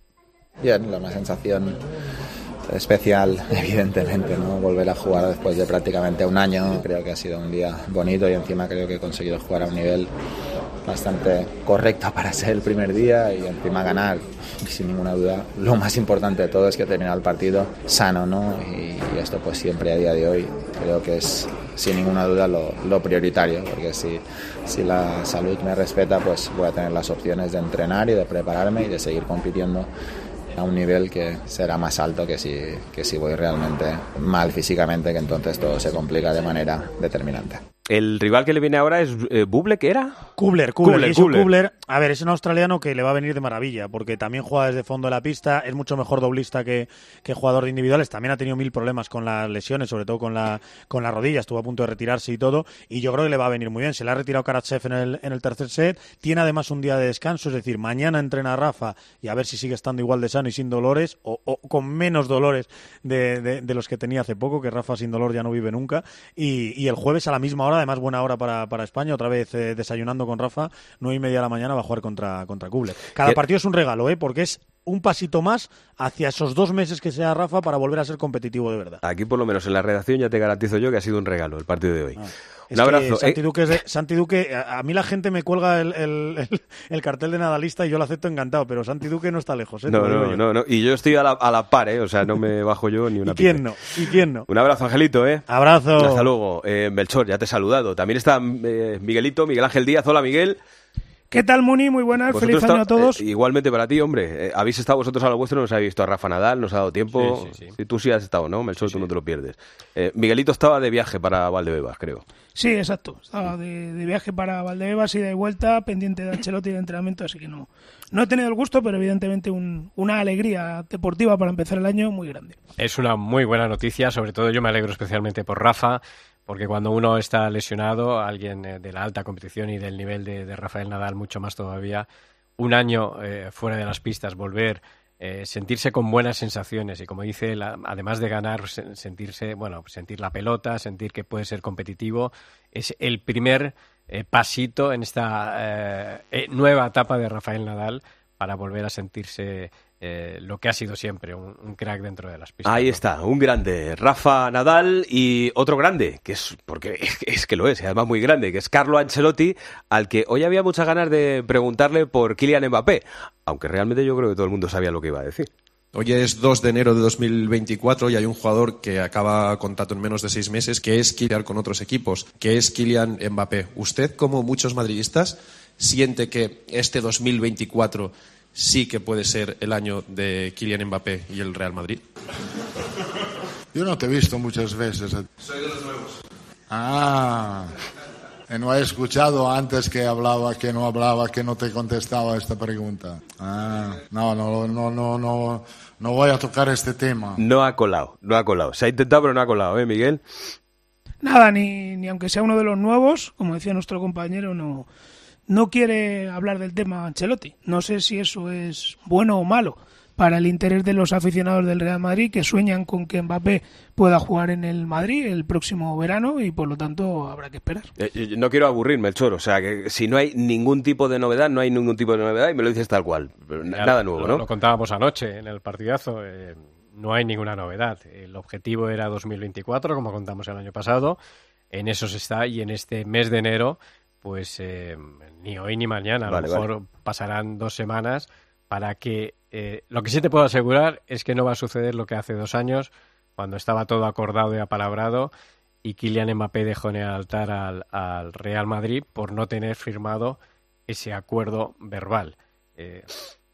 Bien, una sensación especial, evidentemente, ¿no? Volver a jugar después de prácticamente un año. Creo que ha sido un día bonito y encima creo que he conseguido jugar a un nivel bastante correcto para ser el primer día y encima ganar, sin ninguna duda. Lo más importante de todo es que he terminado el partido sano, ¿no? Y esto pues siempre a día de hoy creo que es sin ninguna duda lo, lo prioritario, porque si, si la salud me respeta, pues voy a tener las opciones de entrenar y de prepararme y de seguir compitiendo a un nivel que será más alto que si, que si voy realmente mal físicamente, que entonces todo se complica de manera determinante. El rival que le viene ahora es eh, Buble, ¿qué era? Kubler, Kubler, Kubler, Kubler. A ver, es un australiano que le va a venir de maravilla, porque también juega desde fondo de la pista, es mucho mejor doblista que, que jugador de individuales, también ha tenido mil problemas con las lesiones, sobre todo con la, con la rodilla, estuvo a punto de retirarse y todo, y yo creo que le va a venir muy bien. Se le ha retirado Karatsev en el, en el tercer set, tiene además un día de descanso, es decir, mañana entrena Rafa y a ver si sigue estando igual de sano y sin dolores, o, o con menos dolores de, de- de los que tenía hace poco, que Rafa sin dolor ya no vive nunca, y, y el jueves a la misma hora, además buena hora para, para España, otra vez eh, desayunando con Rafa, nueve y media de la mañana va a jugar contra, contra. Cada ¿Qué? partido es un regalo, ¿eh? porque es un pasito más hacia esos dos meses que sea Rafa para volver a ser competitivo de verdad. Aquí, por lo menos en la redacción, ya te garantizo yo que ha sido un regalo el partido de hoy. Ah. un Es que abrazo. Santi Eh, Duque, Santi Duque, a, mí la gente me cuelga el, el- el- el cartel de Nadalista y yo lo acepto encantado, pero Santi Duque no está lejos. ¿eh? No, no, no, no. Y yo estoy a la, a la par, ¿eh? O sea, no me bajo yo ni una ¿Y quién no? ¿Y quién no? Un abrazo, Angelito, ¿eh? Abrazo. Hasta luego. Eh, Melchor, ya te he saludado. También está eh, Miguelito, Miguel Ángel Díaz. Hola, Miguel. ¿Qué tal, Muni? Muy buenas, feliz año a todos. eh, igualmente para ti, hombre. Eh, habéis estado vosotros a lo vuestro, nos habéis visto a Rafa Nadal, nos ha dado tiempo. Sí, sí, Sí, tú sí has estado, ¿no? Melchor, tú no te lo pierdes. Eh, Miguelito estaba de viaje para Valdebebas, creo. Sí, exacto. Estaba de, de viaje para Valdebebas y de vuelta, pendiente de Ancelotti y de entrenamiento, así que no, no he tenido el gusto, pero evidentemente un- una alegría deportiva para empezar el año muy grande. Es una muy buena noticia, sobre todo yo me alegro especialmente por Rafa, porque cuando uno está lesionado, alguien eh, de la alta competición y del nivel de, Rafael Nadal mucho más todavía, un año eh, fuera de las pistas, volver, eh, sentirse con buenas sensaciones y como dice, él, a- además de ganar, se- sentirse, bueno, sentir la pelota, sentir que puede ser competitivo, es el primer eh, pasito en esta eh, eh, nueva etapa de Rafael Nadal para volver a sentirse eh, lo que ha sido siempre, un, un crack dentro de las pistas. Ahí ¿no? está, un grande, Rafa Nadal y otro grande, que es porque es, es que lo es, y además muy grande, que es Carlo Ancelotti, al que hoy había muchas ganas de preguntarle por Kylian Mbappé, aunque realmente yo creo que todo el mundo sabía lo que iba a decir. Hoy es 2 de enero de 2024 y hay un jugador que acaba contrato en menos de seis meses, que es Kylian con otros equipos, que es Kylian Mbappé. ¿Usted, como muchos madridistas, siente que este 2024 sí que puede ser el año de Kylian Mbappé y el Real Madrid? Yo no te he visto muchas veces. Soy de los nuevos. Ah, y no he escuchado antes que hablaba, que no hablaba, que no te contestaba esta pregunta. Ah, no, no, no, no, no, no voy a tocar este tema. No ha colado, no ha colado. Se ha intentado, pero no ha colado, ¿eh, Miguel? Nada, ni, ni aunque sea uno de los nuevos, como decía nuestro compañero, no, no quiere hablar del tema Ancelotti. No sé si eso es bueno o malo para el interés de los aficionados del Real Madrid que sueñan con que Mbappé pueda jugar en el Madrid el próximo verano y por lo tanto habrá que esperar. Eh, eh, no quiero aburrirme, el choro. O sea, que si no hay ningún tipo de novedad, no hay ningún tipo de novedad y me lo dices tal cual. Ya Nada nuevo, lo- ¿no? Lo contábamos anoche en el partidazo. eh, no hay ninguna novedad. El objetivo era 2024, como contamos el año pasado. En eso se está y en este mes de enero, pues eh, ni hoy ni mañana. A Vale, lo mejor vale. pasarán dos semanas para que... eh, lo que sí te puedo asegurar es que no va a suceder lo que hace dos años, cuando estaba todo acordado y apalabrado y Kylian Mbappé dejó en el altar al, al Real Madrid por no tener firmado ese acuerdo verbal. Eh,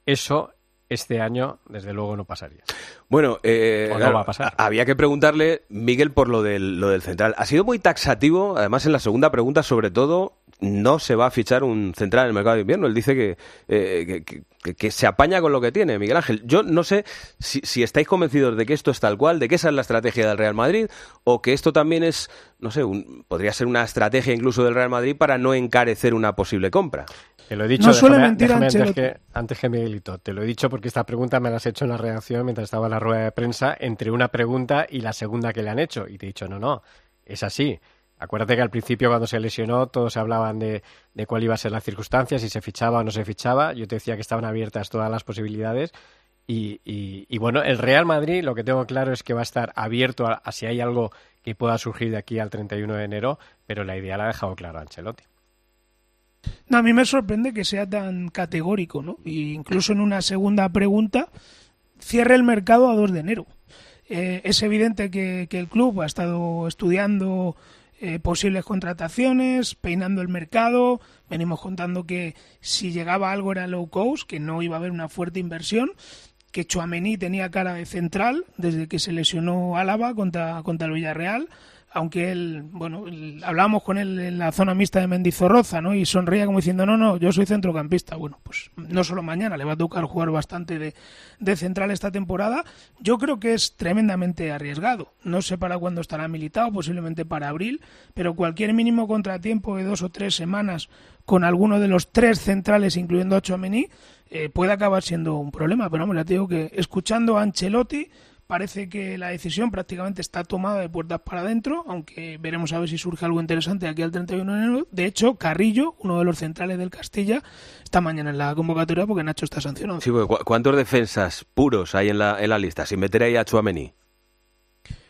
eso este año, desde luego, no pasaría. Bueno, eh, no claro, va a pasar. había que preguntarle, Miguel, por lo del, lo del central. Ha sido muy taxativo, además en la segunda pregunta, sobre todo, no se va a fichar un central en el mercado de invierno. Él dice que, eh, que, que- se apaña con lo que tiene, Miguel Ángel. Yo no sé si, si estáis convencidos de que esto es tal cual, de que esa es la estrategia del Real Madrid, o que esto también es, no sé, un- podría ser una estrategia incluso del Real Madrid para no encarecer una posible compra. Te lo he dicho, No suele déjame- mentir déjame antes que, antes que Miguelito. Te lo he dicho porque esta pregunta me la has hecho en la redacción mientras estaba en la rueda de prensa entre una pregunta y la segunda que le han hecho. Y te he dicho, no, no, es así. Acuérdate que al principio cuando se lesionó todos hablaban de, de cuál iba a ser la circunstancia, si se fichaba o no se fichaba. Yo te decía que estaban abiertas todas las posibilidades. Y, bueno, el Real Madrid lo que tengo claro es que va a estar abierto a, si hay algo que pueda surgir de aquí al 31 de enero, pero la idea la ha dejado claro Ancelotti. A mí me sorprende que sea tan categórico, ¿no? Y incluso en una segunda pregunta, cierre el mercado a 2 de enero. Eh, es evidente que el club ha estado estudiando eh, posibles contrataciones, peinando el mercado. Venimos contando que si llegaba algo era low cost, que no iba a haber una fuerte inversión, que Chuamení tenía cara de central desde que se lesionó Álava contra, contra el Villarreal aunque él, bueno, hablábamos con él en la zona mixta de Mendizorroza, ¿no? Y sonreía como diciendo, no, no, yo soy centrocampista. Bueno, pues no solo mañana, le va a tocar jugar bastante de, de central esta temporada. Yo creo que es tremendamente arriesgado. No sé para cuándo estará militado, posiblemente para abril, pero cualquier mínimo contratiempo de dos o tres semanas con alguno de los tres centrales, incluyendo a Tchouaméni, eh, puede acabar siendo un problema. Pero hombre, ya te digo que escuchando a Ancelotti, Parece que la decisión prácticamente está tomada de puertas para adentro, aunque veremos a ver si surge algo interesante aquí al 31 de enero. De hecho, Carrillo, uno de los centrales del Castilla, está mañana en la convocatoria porque Nacho está sancionado. Sí, ¿cu- ¿cuántos defensas puros hay en la, en la lista? Sin meter ahí a Chuamení.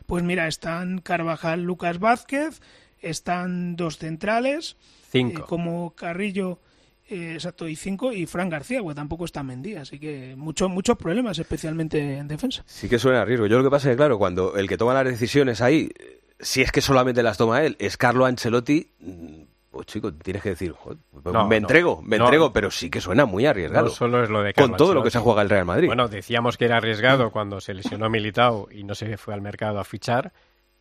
Pues mira, están Carvajal, Lucas Vázquez, están dos centrales, Cinco. eh, como Carrillo, eh, exacto, y cinco, y Fran García, pues tampoco está Mendy, así que muchos muchos problemas, especialmente en defensa. Sí que suena a riesgo. Yo lo que pasa es que, claro, cuando el que toma las decisiones ahí, si es que solamente las toma él, es Carlo Ancelotti, mm, pues chico, tienes que decir, "Joder, pues No, me no. entrego, me No. entrego, pero sí que suena muy arriesgado. No solo es lo de Con todo lo que se juega el Real Madrid. Bueno, decíamos que era arriesgado cuando se lesionó Militao y no se fue al mercado a fichar.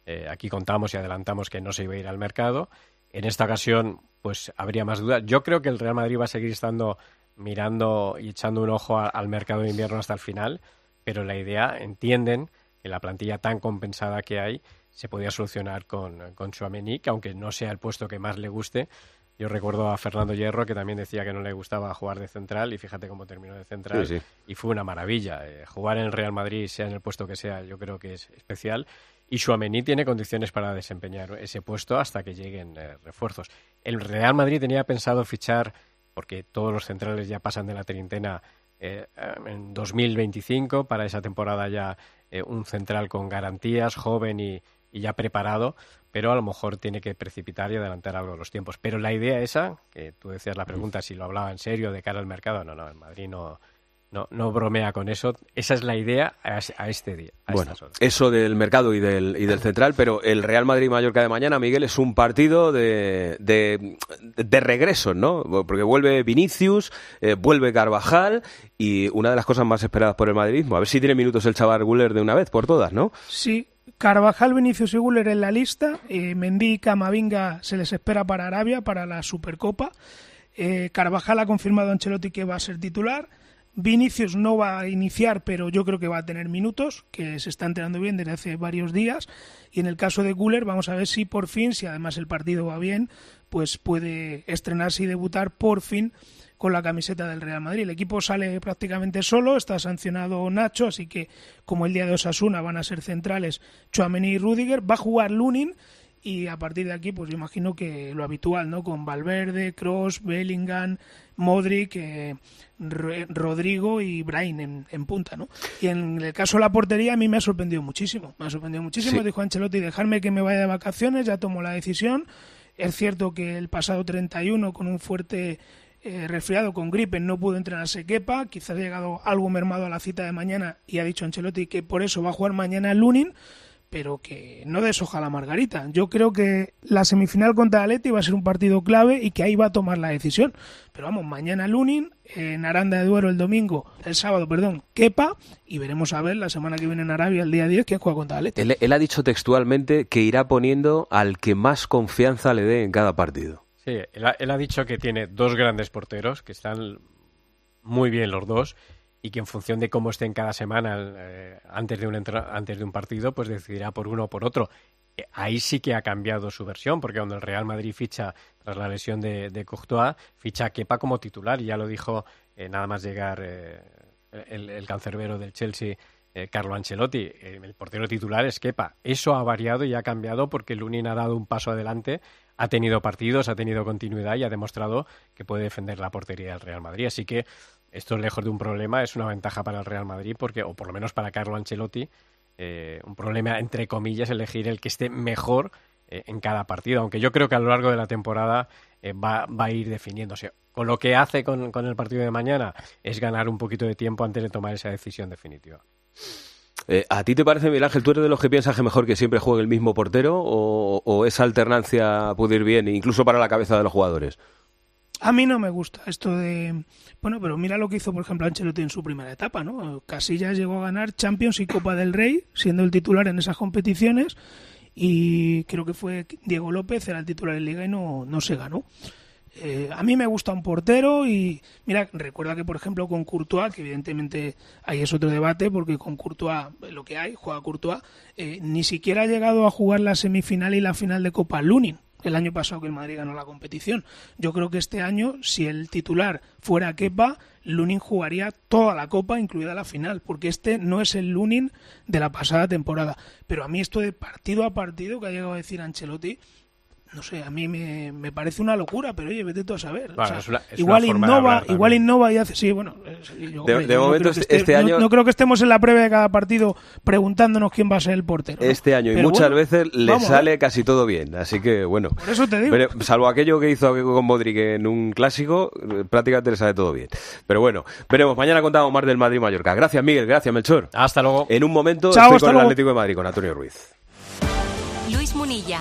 Eh, aquí contamos y adelantamos que no se iba a ir al mercado. En esta ocasión, pues habría más dudas. Yo creo que el Real Madrid va a seguir estando mirando y echando un ojo a- al mercado de invierno hasta el final, pero la idea, entienden que la plantilla tan compensada que hay se podía solucionar con, con Tchouaméni, que aunque no sea el puesto que más le guste, yo recuerdo a Fernando Hierro que también decía que no le gustaba jugar de central y fíjate cómo terminó de central Sí, sí. y fue una maravilla. Eh, jugar en el Real Madrid, sea en el puesto que sea, yo creo que es especial. Y Suamení tiene condiciones para desempeñar ese puesto hasta que lleguen eh, refuerzos. El Real Madrid tenía pensado fichar, porque todos los centrales ya pasan de la treintena eh, en 2025, para esa temporada ya eh, un central con garantías, joven y, y ya preparado, pero a lo mejor tiene que precipitar y adelantar algo los tiempos. Pero la idea esa, que tú decías la pregunta si lo hablaba en serio de cara al mercado, no, no, el Madrid no, no, no bromea con eso. Esa es la idea a, es- a este día. A Bueno, estas horas. eso del mercado y del, y del central, pero el Real Madrid-Mallorca de mañana, Miguel, es un partido de, de, de regreso, ¿no? Porque vuelve Vinicius, eh, vuelve Carvajal y una de las cosas más esperadas por el madridismo. A ver si tiene minutos el chaval Guller de una vez por todas, ¿no? Sí, Carvajal, Vinicius y Guller en la lista. Eh, Mendy y Camavinga se les espera para Arabia, para la Supercopa. Eh, Carvajal ha confirmado a Ancelotti que va a ser titular. Vinicius no va a iniciar, pero yo creo que va a tener minutos, que se está entrenando bien desde hace varios días. Y en el caso de Guller, vamos a ver si por fin, si además el partido va bien, pues puede estrenarse y debutar por fin con la camiseta del Real Madrid. El equipo sale prácticamente solo, está sancionado Nacho, así que como el día de Osasuna van a ser centrales Chouameni y Rudiger, va a jugar Lunin y a partir de aquí pues yo imagino que lo habitual, ¿no? Con Valverde, Cross, Bellingham, Modric, eh, Ro- Rodrigo y Brain en, en punta, ¿no? Y en el caso de la portería a mí me ha sorprendido muchísimo, me ha sorprendido muchísimo, Sí. dijo Ancelotti, dejarme que me vaya de vacaciones, ya tomo la decisión. Es cierto que el pasado 31 con un fuerte eh, resfriado con gripe no pudo entrenarse Kepa, quizás ha llegado algo mermado a la cita de mañana y ha dicho Ancelotti que por eso va a jugar mañana Lunin, pero que no deshoja la margarita. Yo creo que la semifinal contra Atleti va a ser un partido clave y que ahí va a tomar la decisión. Pero vamos, mañana Lunin, en Aranda de Duero el domingo, el sábado, perdón, Kepa, y veremos a ver la semana que viene en Arabia, el día 10, quién juega contra Atleti. Él, él ha dicho textualmente que irá poniendo al que más confianza le dé en cada partido. Sí, él ha, él ha dicho que tiene dos grandes porteros, que están muy bien los dos, y que en función de cómo estén cada semana eh, antes, de un entra- antes de un partido, pues decidirá por uno o por otro. Eh, Ahí sí que ha cambiado su versión, porque cuando el Real Madrid ficha, tras la lesión de, de Courtois, ficha a Kepa como titular, y ya lo dijo eh, nada más llegar el, el cancerbero del Chelsea, Carlo Ancelotti. El portero titular es Kepa. Eso ha variado y ha cambiado porque Lunin ha dado un paso adelante, ha tenido partidos, ha tenido continuidad y ha demostrado que puede defender la portería del Real Madrid. Así que esto, lejos de un problema, es una ventaja para el Real Madrid, porque, o por lo menos para Carlo Ancelotti, eh, un problema, entre comillas, elegir el que esté mejor eh, en cada partido, aunque yo creo que a lo largo de la temporada eh, va, va a ir definiéndose. Con lo que hace con, con el partido de mañana es ganar un poquito de tiempo antes de tomar esa decisión definitiva. ¿A ti te parece, Miguel Ángel, tú eres de los que piensas que mejor que siempre juegue el mismo portero o, o esa alternancia puede ir bien, incluso para la cabeza de los jugadores? A mí no me gusta esto de... Bueno, pero mira lo que hizo, por ejemplo, Ancelotti en su primera etapa, ¿no? Casillas llegó a ganar Champions y Copa del Rey, siendo el titular en esas competiciones, y creo que fue Diego López, era el titular en Liga y no, no se ganó. Eh, a mí me gusta un portero y mira, recuerda que por ejemplo con Courtois, que evidentemente ahí es otro debate porque con Courtois eh, lo que hay, juega Courtois, eh, ni siquiera ha llegado a jugar la semifinal y la final de Copa Lunin el año pasado que el Madrid ganó la competición. Yo creo que este año, si el titular fuera Kepa, Lunin jugaría toda la Copa, incluida la final, porque este no es el Lunin de la pasada temporada. Pero a mí esto de partido a partido que ha llegado a decir Ancelotti, no sé, a mí me, me parece una locura, pero oye, vete tú a saber. O Bueno, sea, es una- es igual innova, igual innova y hace. Sí, bueno. yo, De- hombre, momento creo que este- este año- No, creo que estemos en la previa de cada partido preguntándonos quién va a ser el portero. Este año y muchas bueno, veces le vamos, sale casi todo bien, así que bueno. Por eso te digo. Pero, salvo aquello que hizo con Modric en un clásico, eh, prácticamente le sale todo bien. Pero bueno, veremos. Mañana contamos más del Madrid-Mallorca. Gracias, Miguel. Gracias, Melchor. Hasta luego. En un momento Chao, estoy con el. Atlético de Madrid, con Antonio Ruiz. Luis Munilla.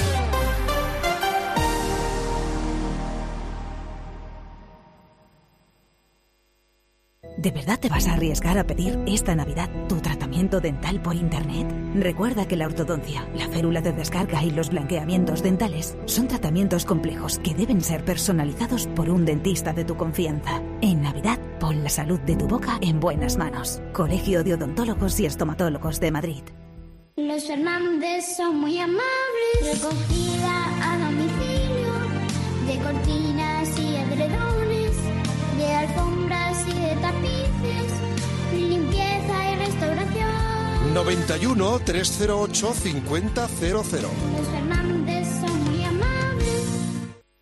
¿De verdad te vas a arriesgar a pedir esta Navidad tu tratamiento dental por Internet? Recuerda que la ortodoncia, la férula de descarga y los blanqueamientos dentales son tratamientos complejos que deben ser personalizados por un dentista de tu confianza. En Navidad, pon la salud de tu boca en buenas manos. Colegio de Odontólogos y Estomatólogos de Madrid. Los Fernández son muy amables. Recogida a domicilio de cortinas 91 308 5000.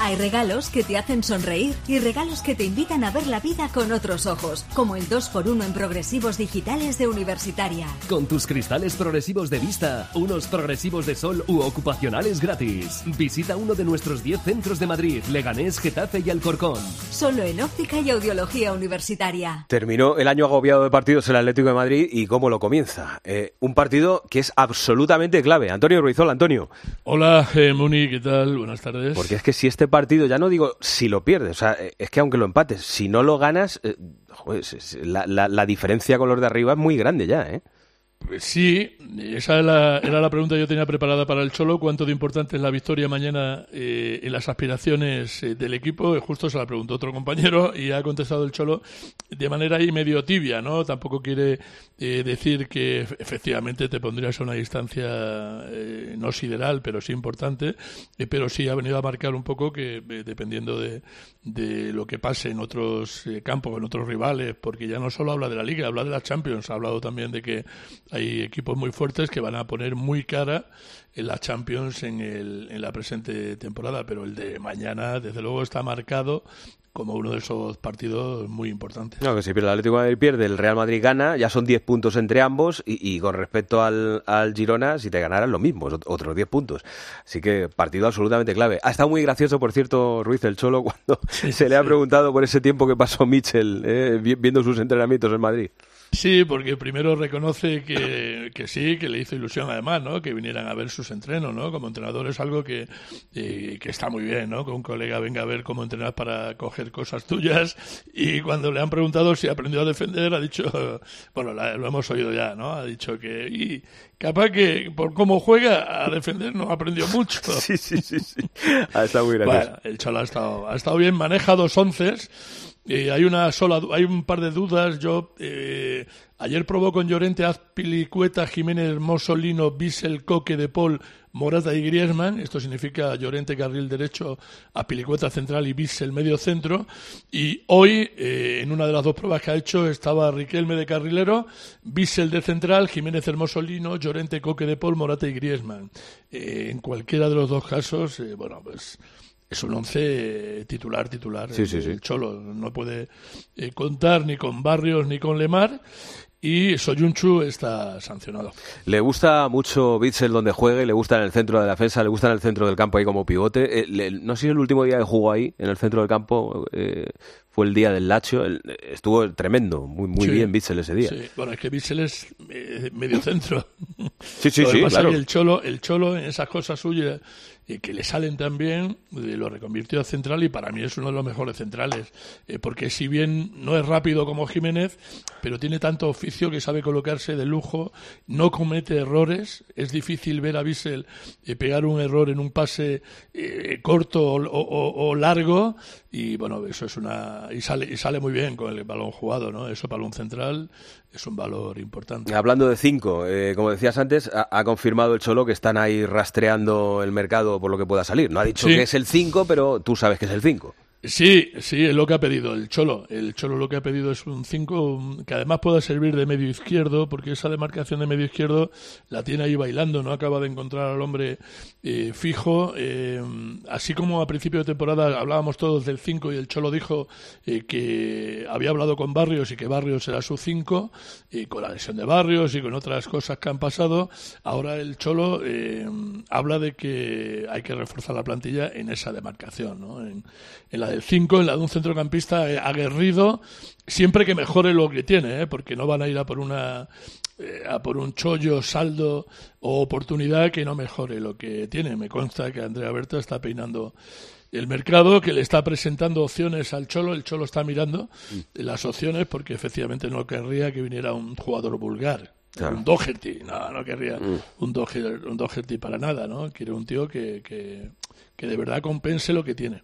Hay regalos que te hacen sonreír y regalos que te invitan a ver la vida con otros ojos, como el 2x1 en progresivos digitales de Universitaria. Con tus cristales progresivos de vista, unos progresivos de sol u ocupacionales gratis. Visita uno de nuestros 10 centros de Madrid, Leganés, Getafe y Alcorcón. Solo en óptica y audiología universitaria. Terminó el año agobiado de partidos el Atlético de Madrid y cómo lo comienza. Eh, un partido que es absolutamente clave. Antonio Ruizol, Antonio. Hola, eh, Muni, ¿qué tal? Buenas tardes. Porque es que si este partido, ya no digo si lo pierdes, o sea, eh, es que aunque lo empates, si no lo ganas, eh, la, la- la diferencia con los de arriba es muy grande ya, ¿eh? Sí, esa era la, pregunta que yo tenía preparada para el Cholo. ¿Cuánto de importante es la victoria mañana eh, en las aspiraciones eh, del equipo? Justo se la preguntó otro compañero y ha contestado el Cholo de manera ahí medio tibia, ¿no? Tampoco quiere eh, decir que efe- efectivamente te pondrías a una distancia eh, no sideral, pero sí importante, pero sí ha venido a marcar un poco que dependiendo de, de lo que pase en otros campos, en otros rivales, porque ya no solo habla de la Liga, habla de la Champions, ha hablado también de que hay equipos muy fuertes que van a poner muy cara en la Champions en, el, en la presente temporada, pero el de mañana, desde luego, está marcado como uno de esos partidos muy importantes. No, que si pierde el Atlético de Madrid pierde, el Real Madrid gana, ya son 10 puntos entre ambos y, y con respecto al, al Girona, si te ganaran lo mismo, ot- otros 10 puntos. Así que partido absolutamente clave. Ha estado muy gracioso, por cierto, Ruiz el Cholo, cuando se le ha preguntado por ese tiempo que pasó Mitchell eh, vi- viendo sus entrenamientos en Madrid. Sí, porque primero reconoce que, que sí, que le hizo ilusión además, ¿no? Que vinieran a ver sus entrenos, ¿no? Como entrenador es algo que, eh, que está muy bien, ¿no? Que un colega venga a ver cómo entrenas para coger cosas tuyas y cuando le han preguntado si aprendió a defender ha dicho, bueno, la- lo hemos oído ya, ¿no? Ha dicho que y capaz que por cómo juega a defender no aprendió mucho. Sí, sí, sí, sí. Ha estado muy gracioso. Bueno, el Cholo ha estado, ha estado bien, maneja dos onces. Eh, hay una sola, hay un par de dudas. Yo eh, ayer probó con Llorente, Azpilicueta, Jiménez, Mosolino, Bissell, Coque, De Paul, Morata y Griezmann. Esto significa Llorente carril derecho, Azpilicueta central y Bissell medio centro. Y hoy, eh, en una de las dos pruebas que ha hecho, estaba Riquelme de carrilero, Bissell de central, Jiménez Hermosolino, Llorente, Coque de Paul, Morata y Griezmann. Eh, en cualquiera de los dos casos, eh, bueno, pues es un once eh, titular, titular. Sí, el- sí, sí. el Cholo no puede eh, contar ni con Barrios ni con Lemar. Y Soyunchu está sancionado. Le gusta mucho Bitzel donde juegue, le gusta en el centro de la defensa, le gusta en el centro del campo ahí como pivote. Eh, le- no sé si el último día que jugó ahí, en el centro del campo, eh, fue el día del Lacho. El- estuvo tremendo, muy, muy Sí. bien Bitzel ese día. Sí, Bueno, es que Bissell es eh, medio centro. Sí, sí, Lo que sí, pasa claro. es que el Cholo, el Cholo en esas cosas suyas eh, que le salen tan bien, eh, lo reconvirtió a central y para mí es uno de los mejores centrales. Eh, porque si bien no es rápido como Jiménez, pero tiene tanto oficio que sabe colocarse de lujo, no comete errores. Es difícil ver a Bissell eh, pegar un error en un pase eh, corto o- o- o largo y bueno, eso es una... Y sale, y sale muy bien con el balón jugado, ¿no? Eso para un central es un valor importante. Hablando de cinco, eh, como decías antes, ha, ha confirmado el Cholo que están ahí rastreando el mercado por lo que pueda salir. No ha dicho Sí. que es el 5, pero tú sabes que es el 5. Sí, sí, es lo que ha pedido el Cholo. El Cholo lo que ha pedido es un 5 que además pueda servir de medio izquierdo, porque esa demarcación de medio izquierdo la tiene ahí bailando, no acaba de encontrar al hombre eh, fijo. Eh, así como a principio de temporada hablábamos todos del 5 y el Cholo dijo eh, que había hablado con Barrios y que Barrios era su 5, y con la lesión de Barrios y con otras cosas que han pasado, ahora el Cholo eh, habla de que hay que reforzar la plantilla en esa demarcación, ¿no? en, en la 5, en la de un centrocampista eh, aguerrido, siempre que mejore lo que tiene, ¿eh? porque no van a ir a por una eh, a por un chollo, saldo o oportunidad que no mejore lo que tiene. Me consta que Andrea Berta está peinando el mercado, que le está presentando opciones al Cholo, el Cholo está mirando las opciones porque efectivamente no querría que viniera un jugador vulgar. Claro. Un Doherty, no, no querría Mm. un, Doherty, un Doherty para nada, ¿no? Quiere un tío que, que, que de verdad compense lo que tiene.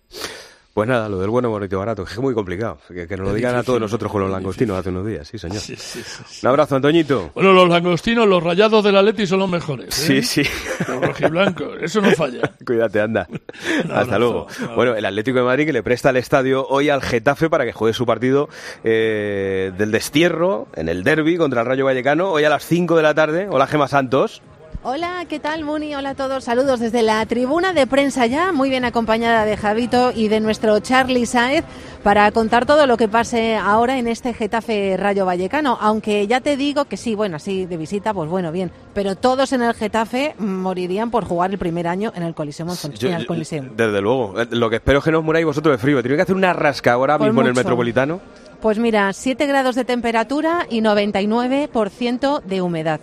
Pues nada, lo del bueno, bonito y barato, que es muy complicado. Que, que nos lo digan a todos nosotros con los langostinos hace unos días, sí, señor. Sí, sí, sí, sí. Un abrazo, Antoñito. Bueno, los langostinos, los rayados del Atleti son los mejores. ¿eh? Sí, sí. Los rojiblancos, eso no falla. Cuídate, anda. Hasta luego. Bueno, el Atlético de Madrid que le presta el estadio hoy al Getafe para que juegue su partido eh, del destierro en el derby contra el Rayo Vallecano, hoy a las 5 de la tarde. Hola, Gema Santos. Hola, ¿qué tal, Muni? Hola a todos. Saludos desde la tribuna de prensa ya, muy bien acompañada de Javito y de nuestro Charlie Saez para contar todo lo que pase ahora en este Getafe Rayo Vallecano. Aunque ya te digo que sí, bueno, así de visita, pues bueno, bien. Pero todos en el Getafe morirían por jugar el primer año en el Coliseo en el yo- Coliseum. desde luego. Lo que espero es que no os muráis vosotros de frío. Tiene que hacer una rasca ahora mismo en el. Metropolitano. Pues mira, 7 grados de temperatura y 99% de humedad.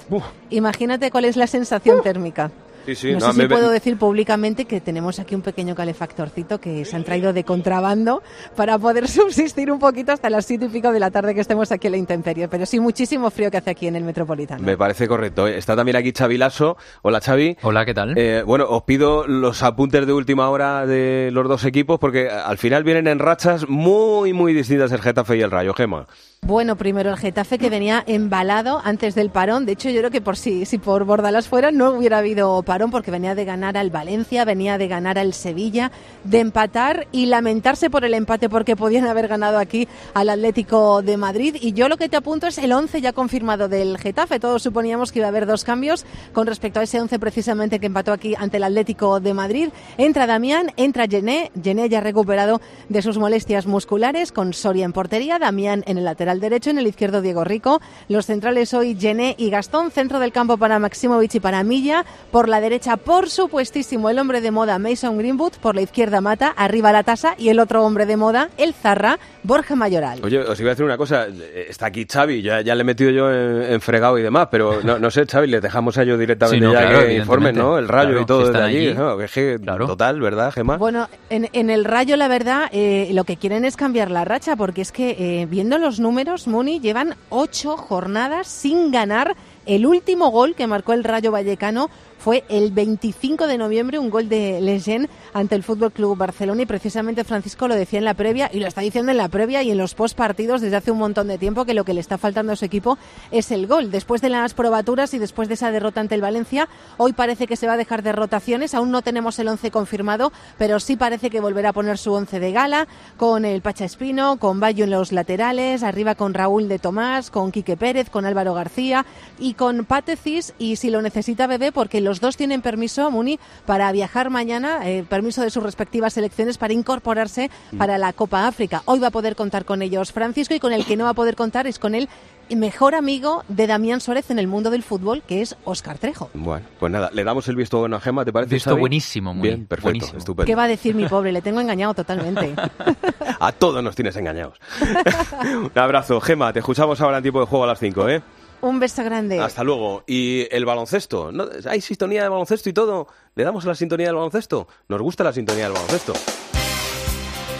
Imagínate cuál es la sensación térmica. Sí, sí. no, no, sé si me- puedo decir públicamente que tenemos aquí un pequeño calefactorcito que se han traído de contrabando para poder subsistir un poquito hasta las siete y pico de la tarde que estemos aquí en la intemperie. Pero sí, muchísimo frío que hace aquí en el Metropolitano. Me parece correcto. ¿eh? Está también aquí Xavi Lasso. Hola, Xavi. Hola, ¿qué tal? Eh, bueno, os pido los apuntes de última hora de los dos equipos porque al final vienen en rachas muy, muy distintas el Getafe y el Rayo, Gema. Bueno, primero el Getafe que venía embalado antes del parón. De hecho, yo creo que por si, si por Bordalas fuera no hubiera habido parón porque venía de ganar al Valencia, venía de ganar al Sevilla, de empatar y lamentarse por el empate porque podían haber ganado aquí al Atlético de Madrid. Y yo lo que te apunto es el 11 ya confirmado del Getafe. Todos suponíamos que iba a haber dos cambios con respecto a ese 11 precisamente que empató aquí ante el Atlético de Madrid. Entra Damián, entra Gené. Gené ya recuperado de sus molestias musculares con Soria en portería, Damián en el lateral derecho, en el izquierdo Diego Rico. Los centrales hoy Gené y Gastón, centro del campo para Maximovic y para Milla. Por la derecha, por supuestísimo, el hombre de moda Mason Greenwood. Por la izquierda Mata, arriba la tasa y el otro hombre de moda, el Zarra, Borja Mayoral. Oye, os iba a decir una cosa. Eh, Está aquí Xavi, ya, ya le he metido yo en, en fregado y demás, pero no, no sé, Xavi, le dejamos a ellos directamente Sí, no, ya claro, que informen. ¿no? El Rayo Claro, y todo si desde allí. allí. ¿no? Que es que, total, ¿verdad, Gema? Bueno, en, en el Rayo, la verdad, eh, lo que quieren es cambiar la racha, porque es que eh, viendo los números, Muni llevan ocho jornadas sin ganar. El último gol que marcó el Rayo Vallecano fue el 25 de noviembre, un gol de Leyen ante el Fútbol Club Barcelona. Y precisamente Francisco lo decía en la previa y lo está diciendo en la previa y en los post partidos desde hace un montón de tiempo que lo que le está faltando a su equipo es el gol. Después de las probaturas y después de esa derrota ante el Valencia, hoy parece que se va a dejar de rotaciones. Aún no tenemos el 11 confirmado, pero sí parece que volverá a poner su 11 de gala con el Pacha Espino, con Bayo en los laterales, arriba con Raúl de Tomás, con Quique Pérez, con Álvaro García y con Patecis. Y si lo necesita Bebé, porque los dos tienen permiso, Muni, para viajar mañana, eh, permiso de sus respectivas selecciones para incorporarse para la Copa África. Hoy va a poder contar con ellos Francisco y con el que no va a poder contar es con el mejor amigo de Damián Suárez en el mundo del fútbol, que es Óscar Trejo. Bueno, pues nada, le damos el visto bueno a Gema, ¿te parece? Visto Xavi? buenísimo, muy Bien, perfecto, buenísimo. estupendo. ¿Qué va a decir mi pobre? Le tengo engañado totalmente. A todos nos tienes engañados. Un abrazo, Gema, te escuchamos ahora en tiempo de juego a las 5, ¿eh? Un beso grande. Hasta luego. Y el baloncesto, ¿no? ¿Hay sintonía de baloncesto y todo? ¿Le damos a la sintonía del baloncesto? Nos gusta la sintonía del baloncesto.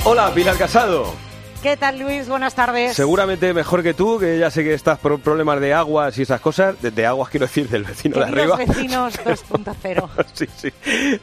Hola, Pilar Casado. ¿Qué tal, Luis? Buenas tardes. Seguramente mejor que tú, que ya sé que estás por problemas de aguas y esas cosas. De, de aguas quiero decir del vecino de arriba. vecinos 2.0. sí, sí.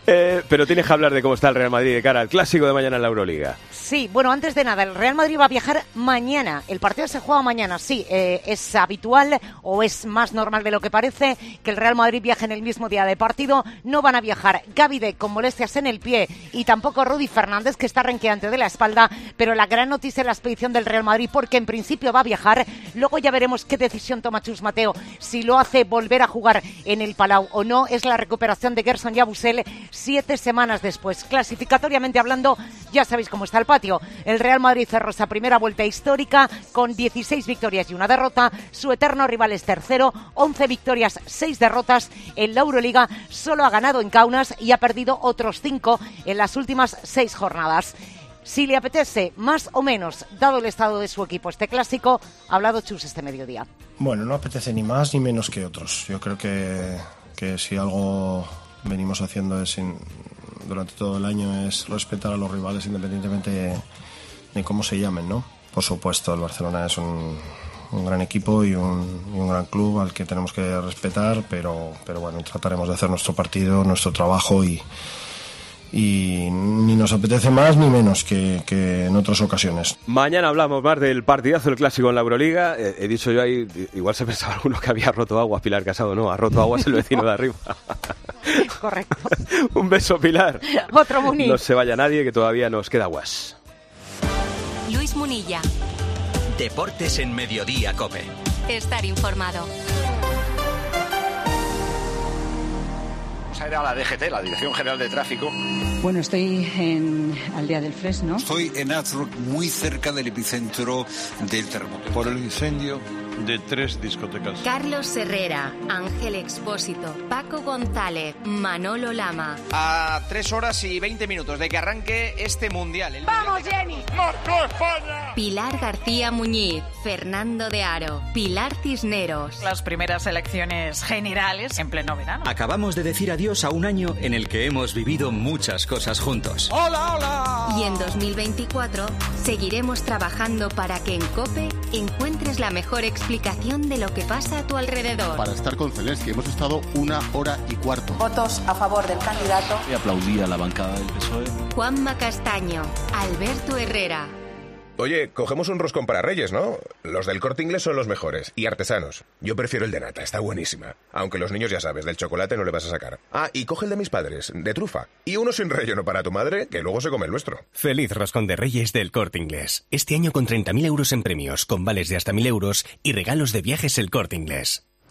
Eh, pero tienes que hablar de cómo está el Real Madrid de cara al clásico de mañana en la Euroliga. Sí, bueno, antes de nada, el Real Madrid va a viajar mañana. El partido se juega mañana, sí. eh, es habitual o es más normal de lo que parece que el Real Madrid viaje en el mismo día de partido. No van a viajar Gaby de con molestias en el pie y tampoco Rudy Fernández, que está renqueante de la espalda. Pero la gran noticia es la expedición del Real Madrid, porque en principio va a viajar. Luego ya veremos qué decisión toma Chus Mateo. Si lo hace volver a jugar en el Palau o no, es la recuperación de Gerson Yabusel siete semanas después. Clasificatoriamente hablando, ya sabéis cómo está el patio. El Real Madrid cerró esa primera vuelta histórica con 16 victorias y una derrota. Su eterno rival es tercero, 11 victorias, 6 derrotas. En la Euroliga solo ha ganado en Kaunas y ha perdido otros 5 en las últimas 6 jornadas. Si le apetece, más o menos, dado el estado de su equipo este clásico, ha hablado Chus este mediodía. Bueno, no apetece ni más ni menos que otros. Yo creo que, que si algo venimos haciendo es durante todo el año es respetar a los rivales independientemente de, cómo se llamen, ¿no? Por supuesto, el Barcelona es un, un gran equipo y un, y un gran club al que tenemos que respetar, pero, pero bueno, trataremos de hacer nuestro partido, nuestro trabajo y, y ni nos apetece más ni menos que, que en otras ocasiones. Mañana hablamos más del partidazo del clásico en la Euroliga. Eh, he dicho yo ahí, igual se pensaba alguno que había roto aguas, Pilar Casado, no, ha roto aguas el vecino de arriba. Correcto. Un beso, Pilar. Otro Muni. No se vaya nadie, que todavía nos queda aguas. Luis Munilla. Deportes en Mediodía, Cope. Estar informado. Vamos a ir a la DGT, la Dirección General de Tráfico. Bueno, estoy en Aldea del Fresno. Estoy en Azrock, muy cerca del epicentro del terremoto. Por el incendio de tres discotecas. Carlos Herrera, Ángel Expósito, Paco González, Manolo Lama. A tres horas y 20 minutos de que arranque este mundial. El ¡Vamos, Jenny! ¡Marco España! Pilar García Muñiz, Fernando de Aro, Pilar Cisneros. Las primeras elecciones generales en pleno verano. Acabamos de decir adiós a un año en el que hemos vivido muchas cosas juntos. ¡Hola, hola! Y en 2024 seguiremos trabajando para que en COPE encuentres la mejor explicación de lo que pasa a tu alrededor. Para estar con Zelensky hemos estado una hora y cuarto. Votos a favor del candidato. Y aplaudí a la bancada del PSOE. Juanma Castaño, Alberto Herrera. Oye, cogemos un roscón para Reyes, ¿no? Los del corte inglés son los mejores y artesanos. Yo prefiero el de nata, está buenísima. Aunque los niños ya sabes, del chocolate no le vas a sacar. Ah, y coge el de mis padres, de trufa. Y uno sin relleno para tu madre, que luego se come el nuestro. Feliz Roscón de Reyes del Corte Inglés. Este año con 30.000 euros en premios, con vales de hasta 1.000 euros y regalos de viajes el Corte Inglés.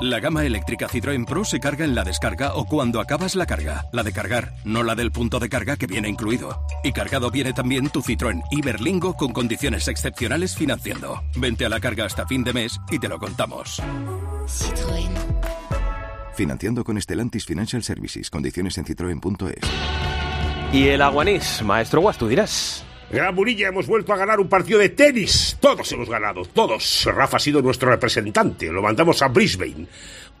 La gama eléctrica Citroën Pro se carga en la descarga o cuando acabas la carga. La de cargar, no la del punto de carga que viene incluido. Y cargado viene también tu Citroën Iberlingo con condiciones excepcionales financiando. Vente a la carga hasta fin de mes y te lo contamos. Citroën. Financiando con Stellantis Financial Services. Condiciones en citroen.es. Y el aguanís, maestro Guas, tú dirás. Gran Murilla, hemos vuelto a ganar un partido de tenis. Todos hemos ganado, todos. Rafa ha sido nuestro representante. Lo mandamos a Brisbane.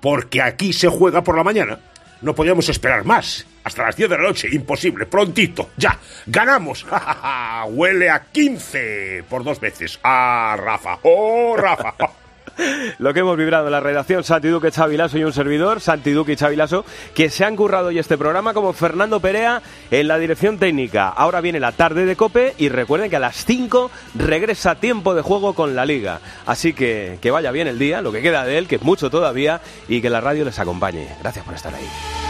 Porque aquí se juega por la mañana. No podíamos esperar más. Hasta las 10 de la noche. Imposible. Prontito. Ya. Ganamos. Huele a 15 por dos veces. Ah, Rafa. Oh, Rafa. Lo que hemos vibrado en la redacción, Santi Duque, Chavilaso y un servidor, Santi Duque y Chavilaso, que se han currado hoy este programa como Fernando Perea en la dirección técnica. Ahora viene la tarde de Cope y recuerden que a las 5 regresa tiempo de juego con la Liga. Así que que vaya bien el día, lo que queda de él, que es mucho todavía, y que la radio les acompañe. Gracias por estar ahí.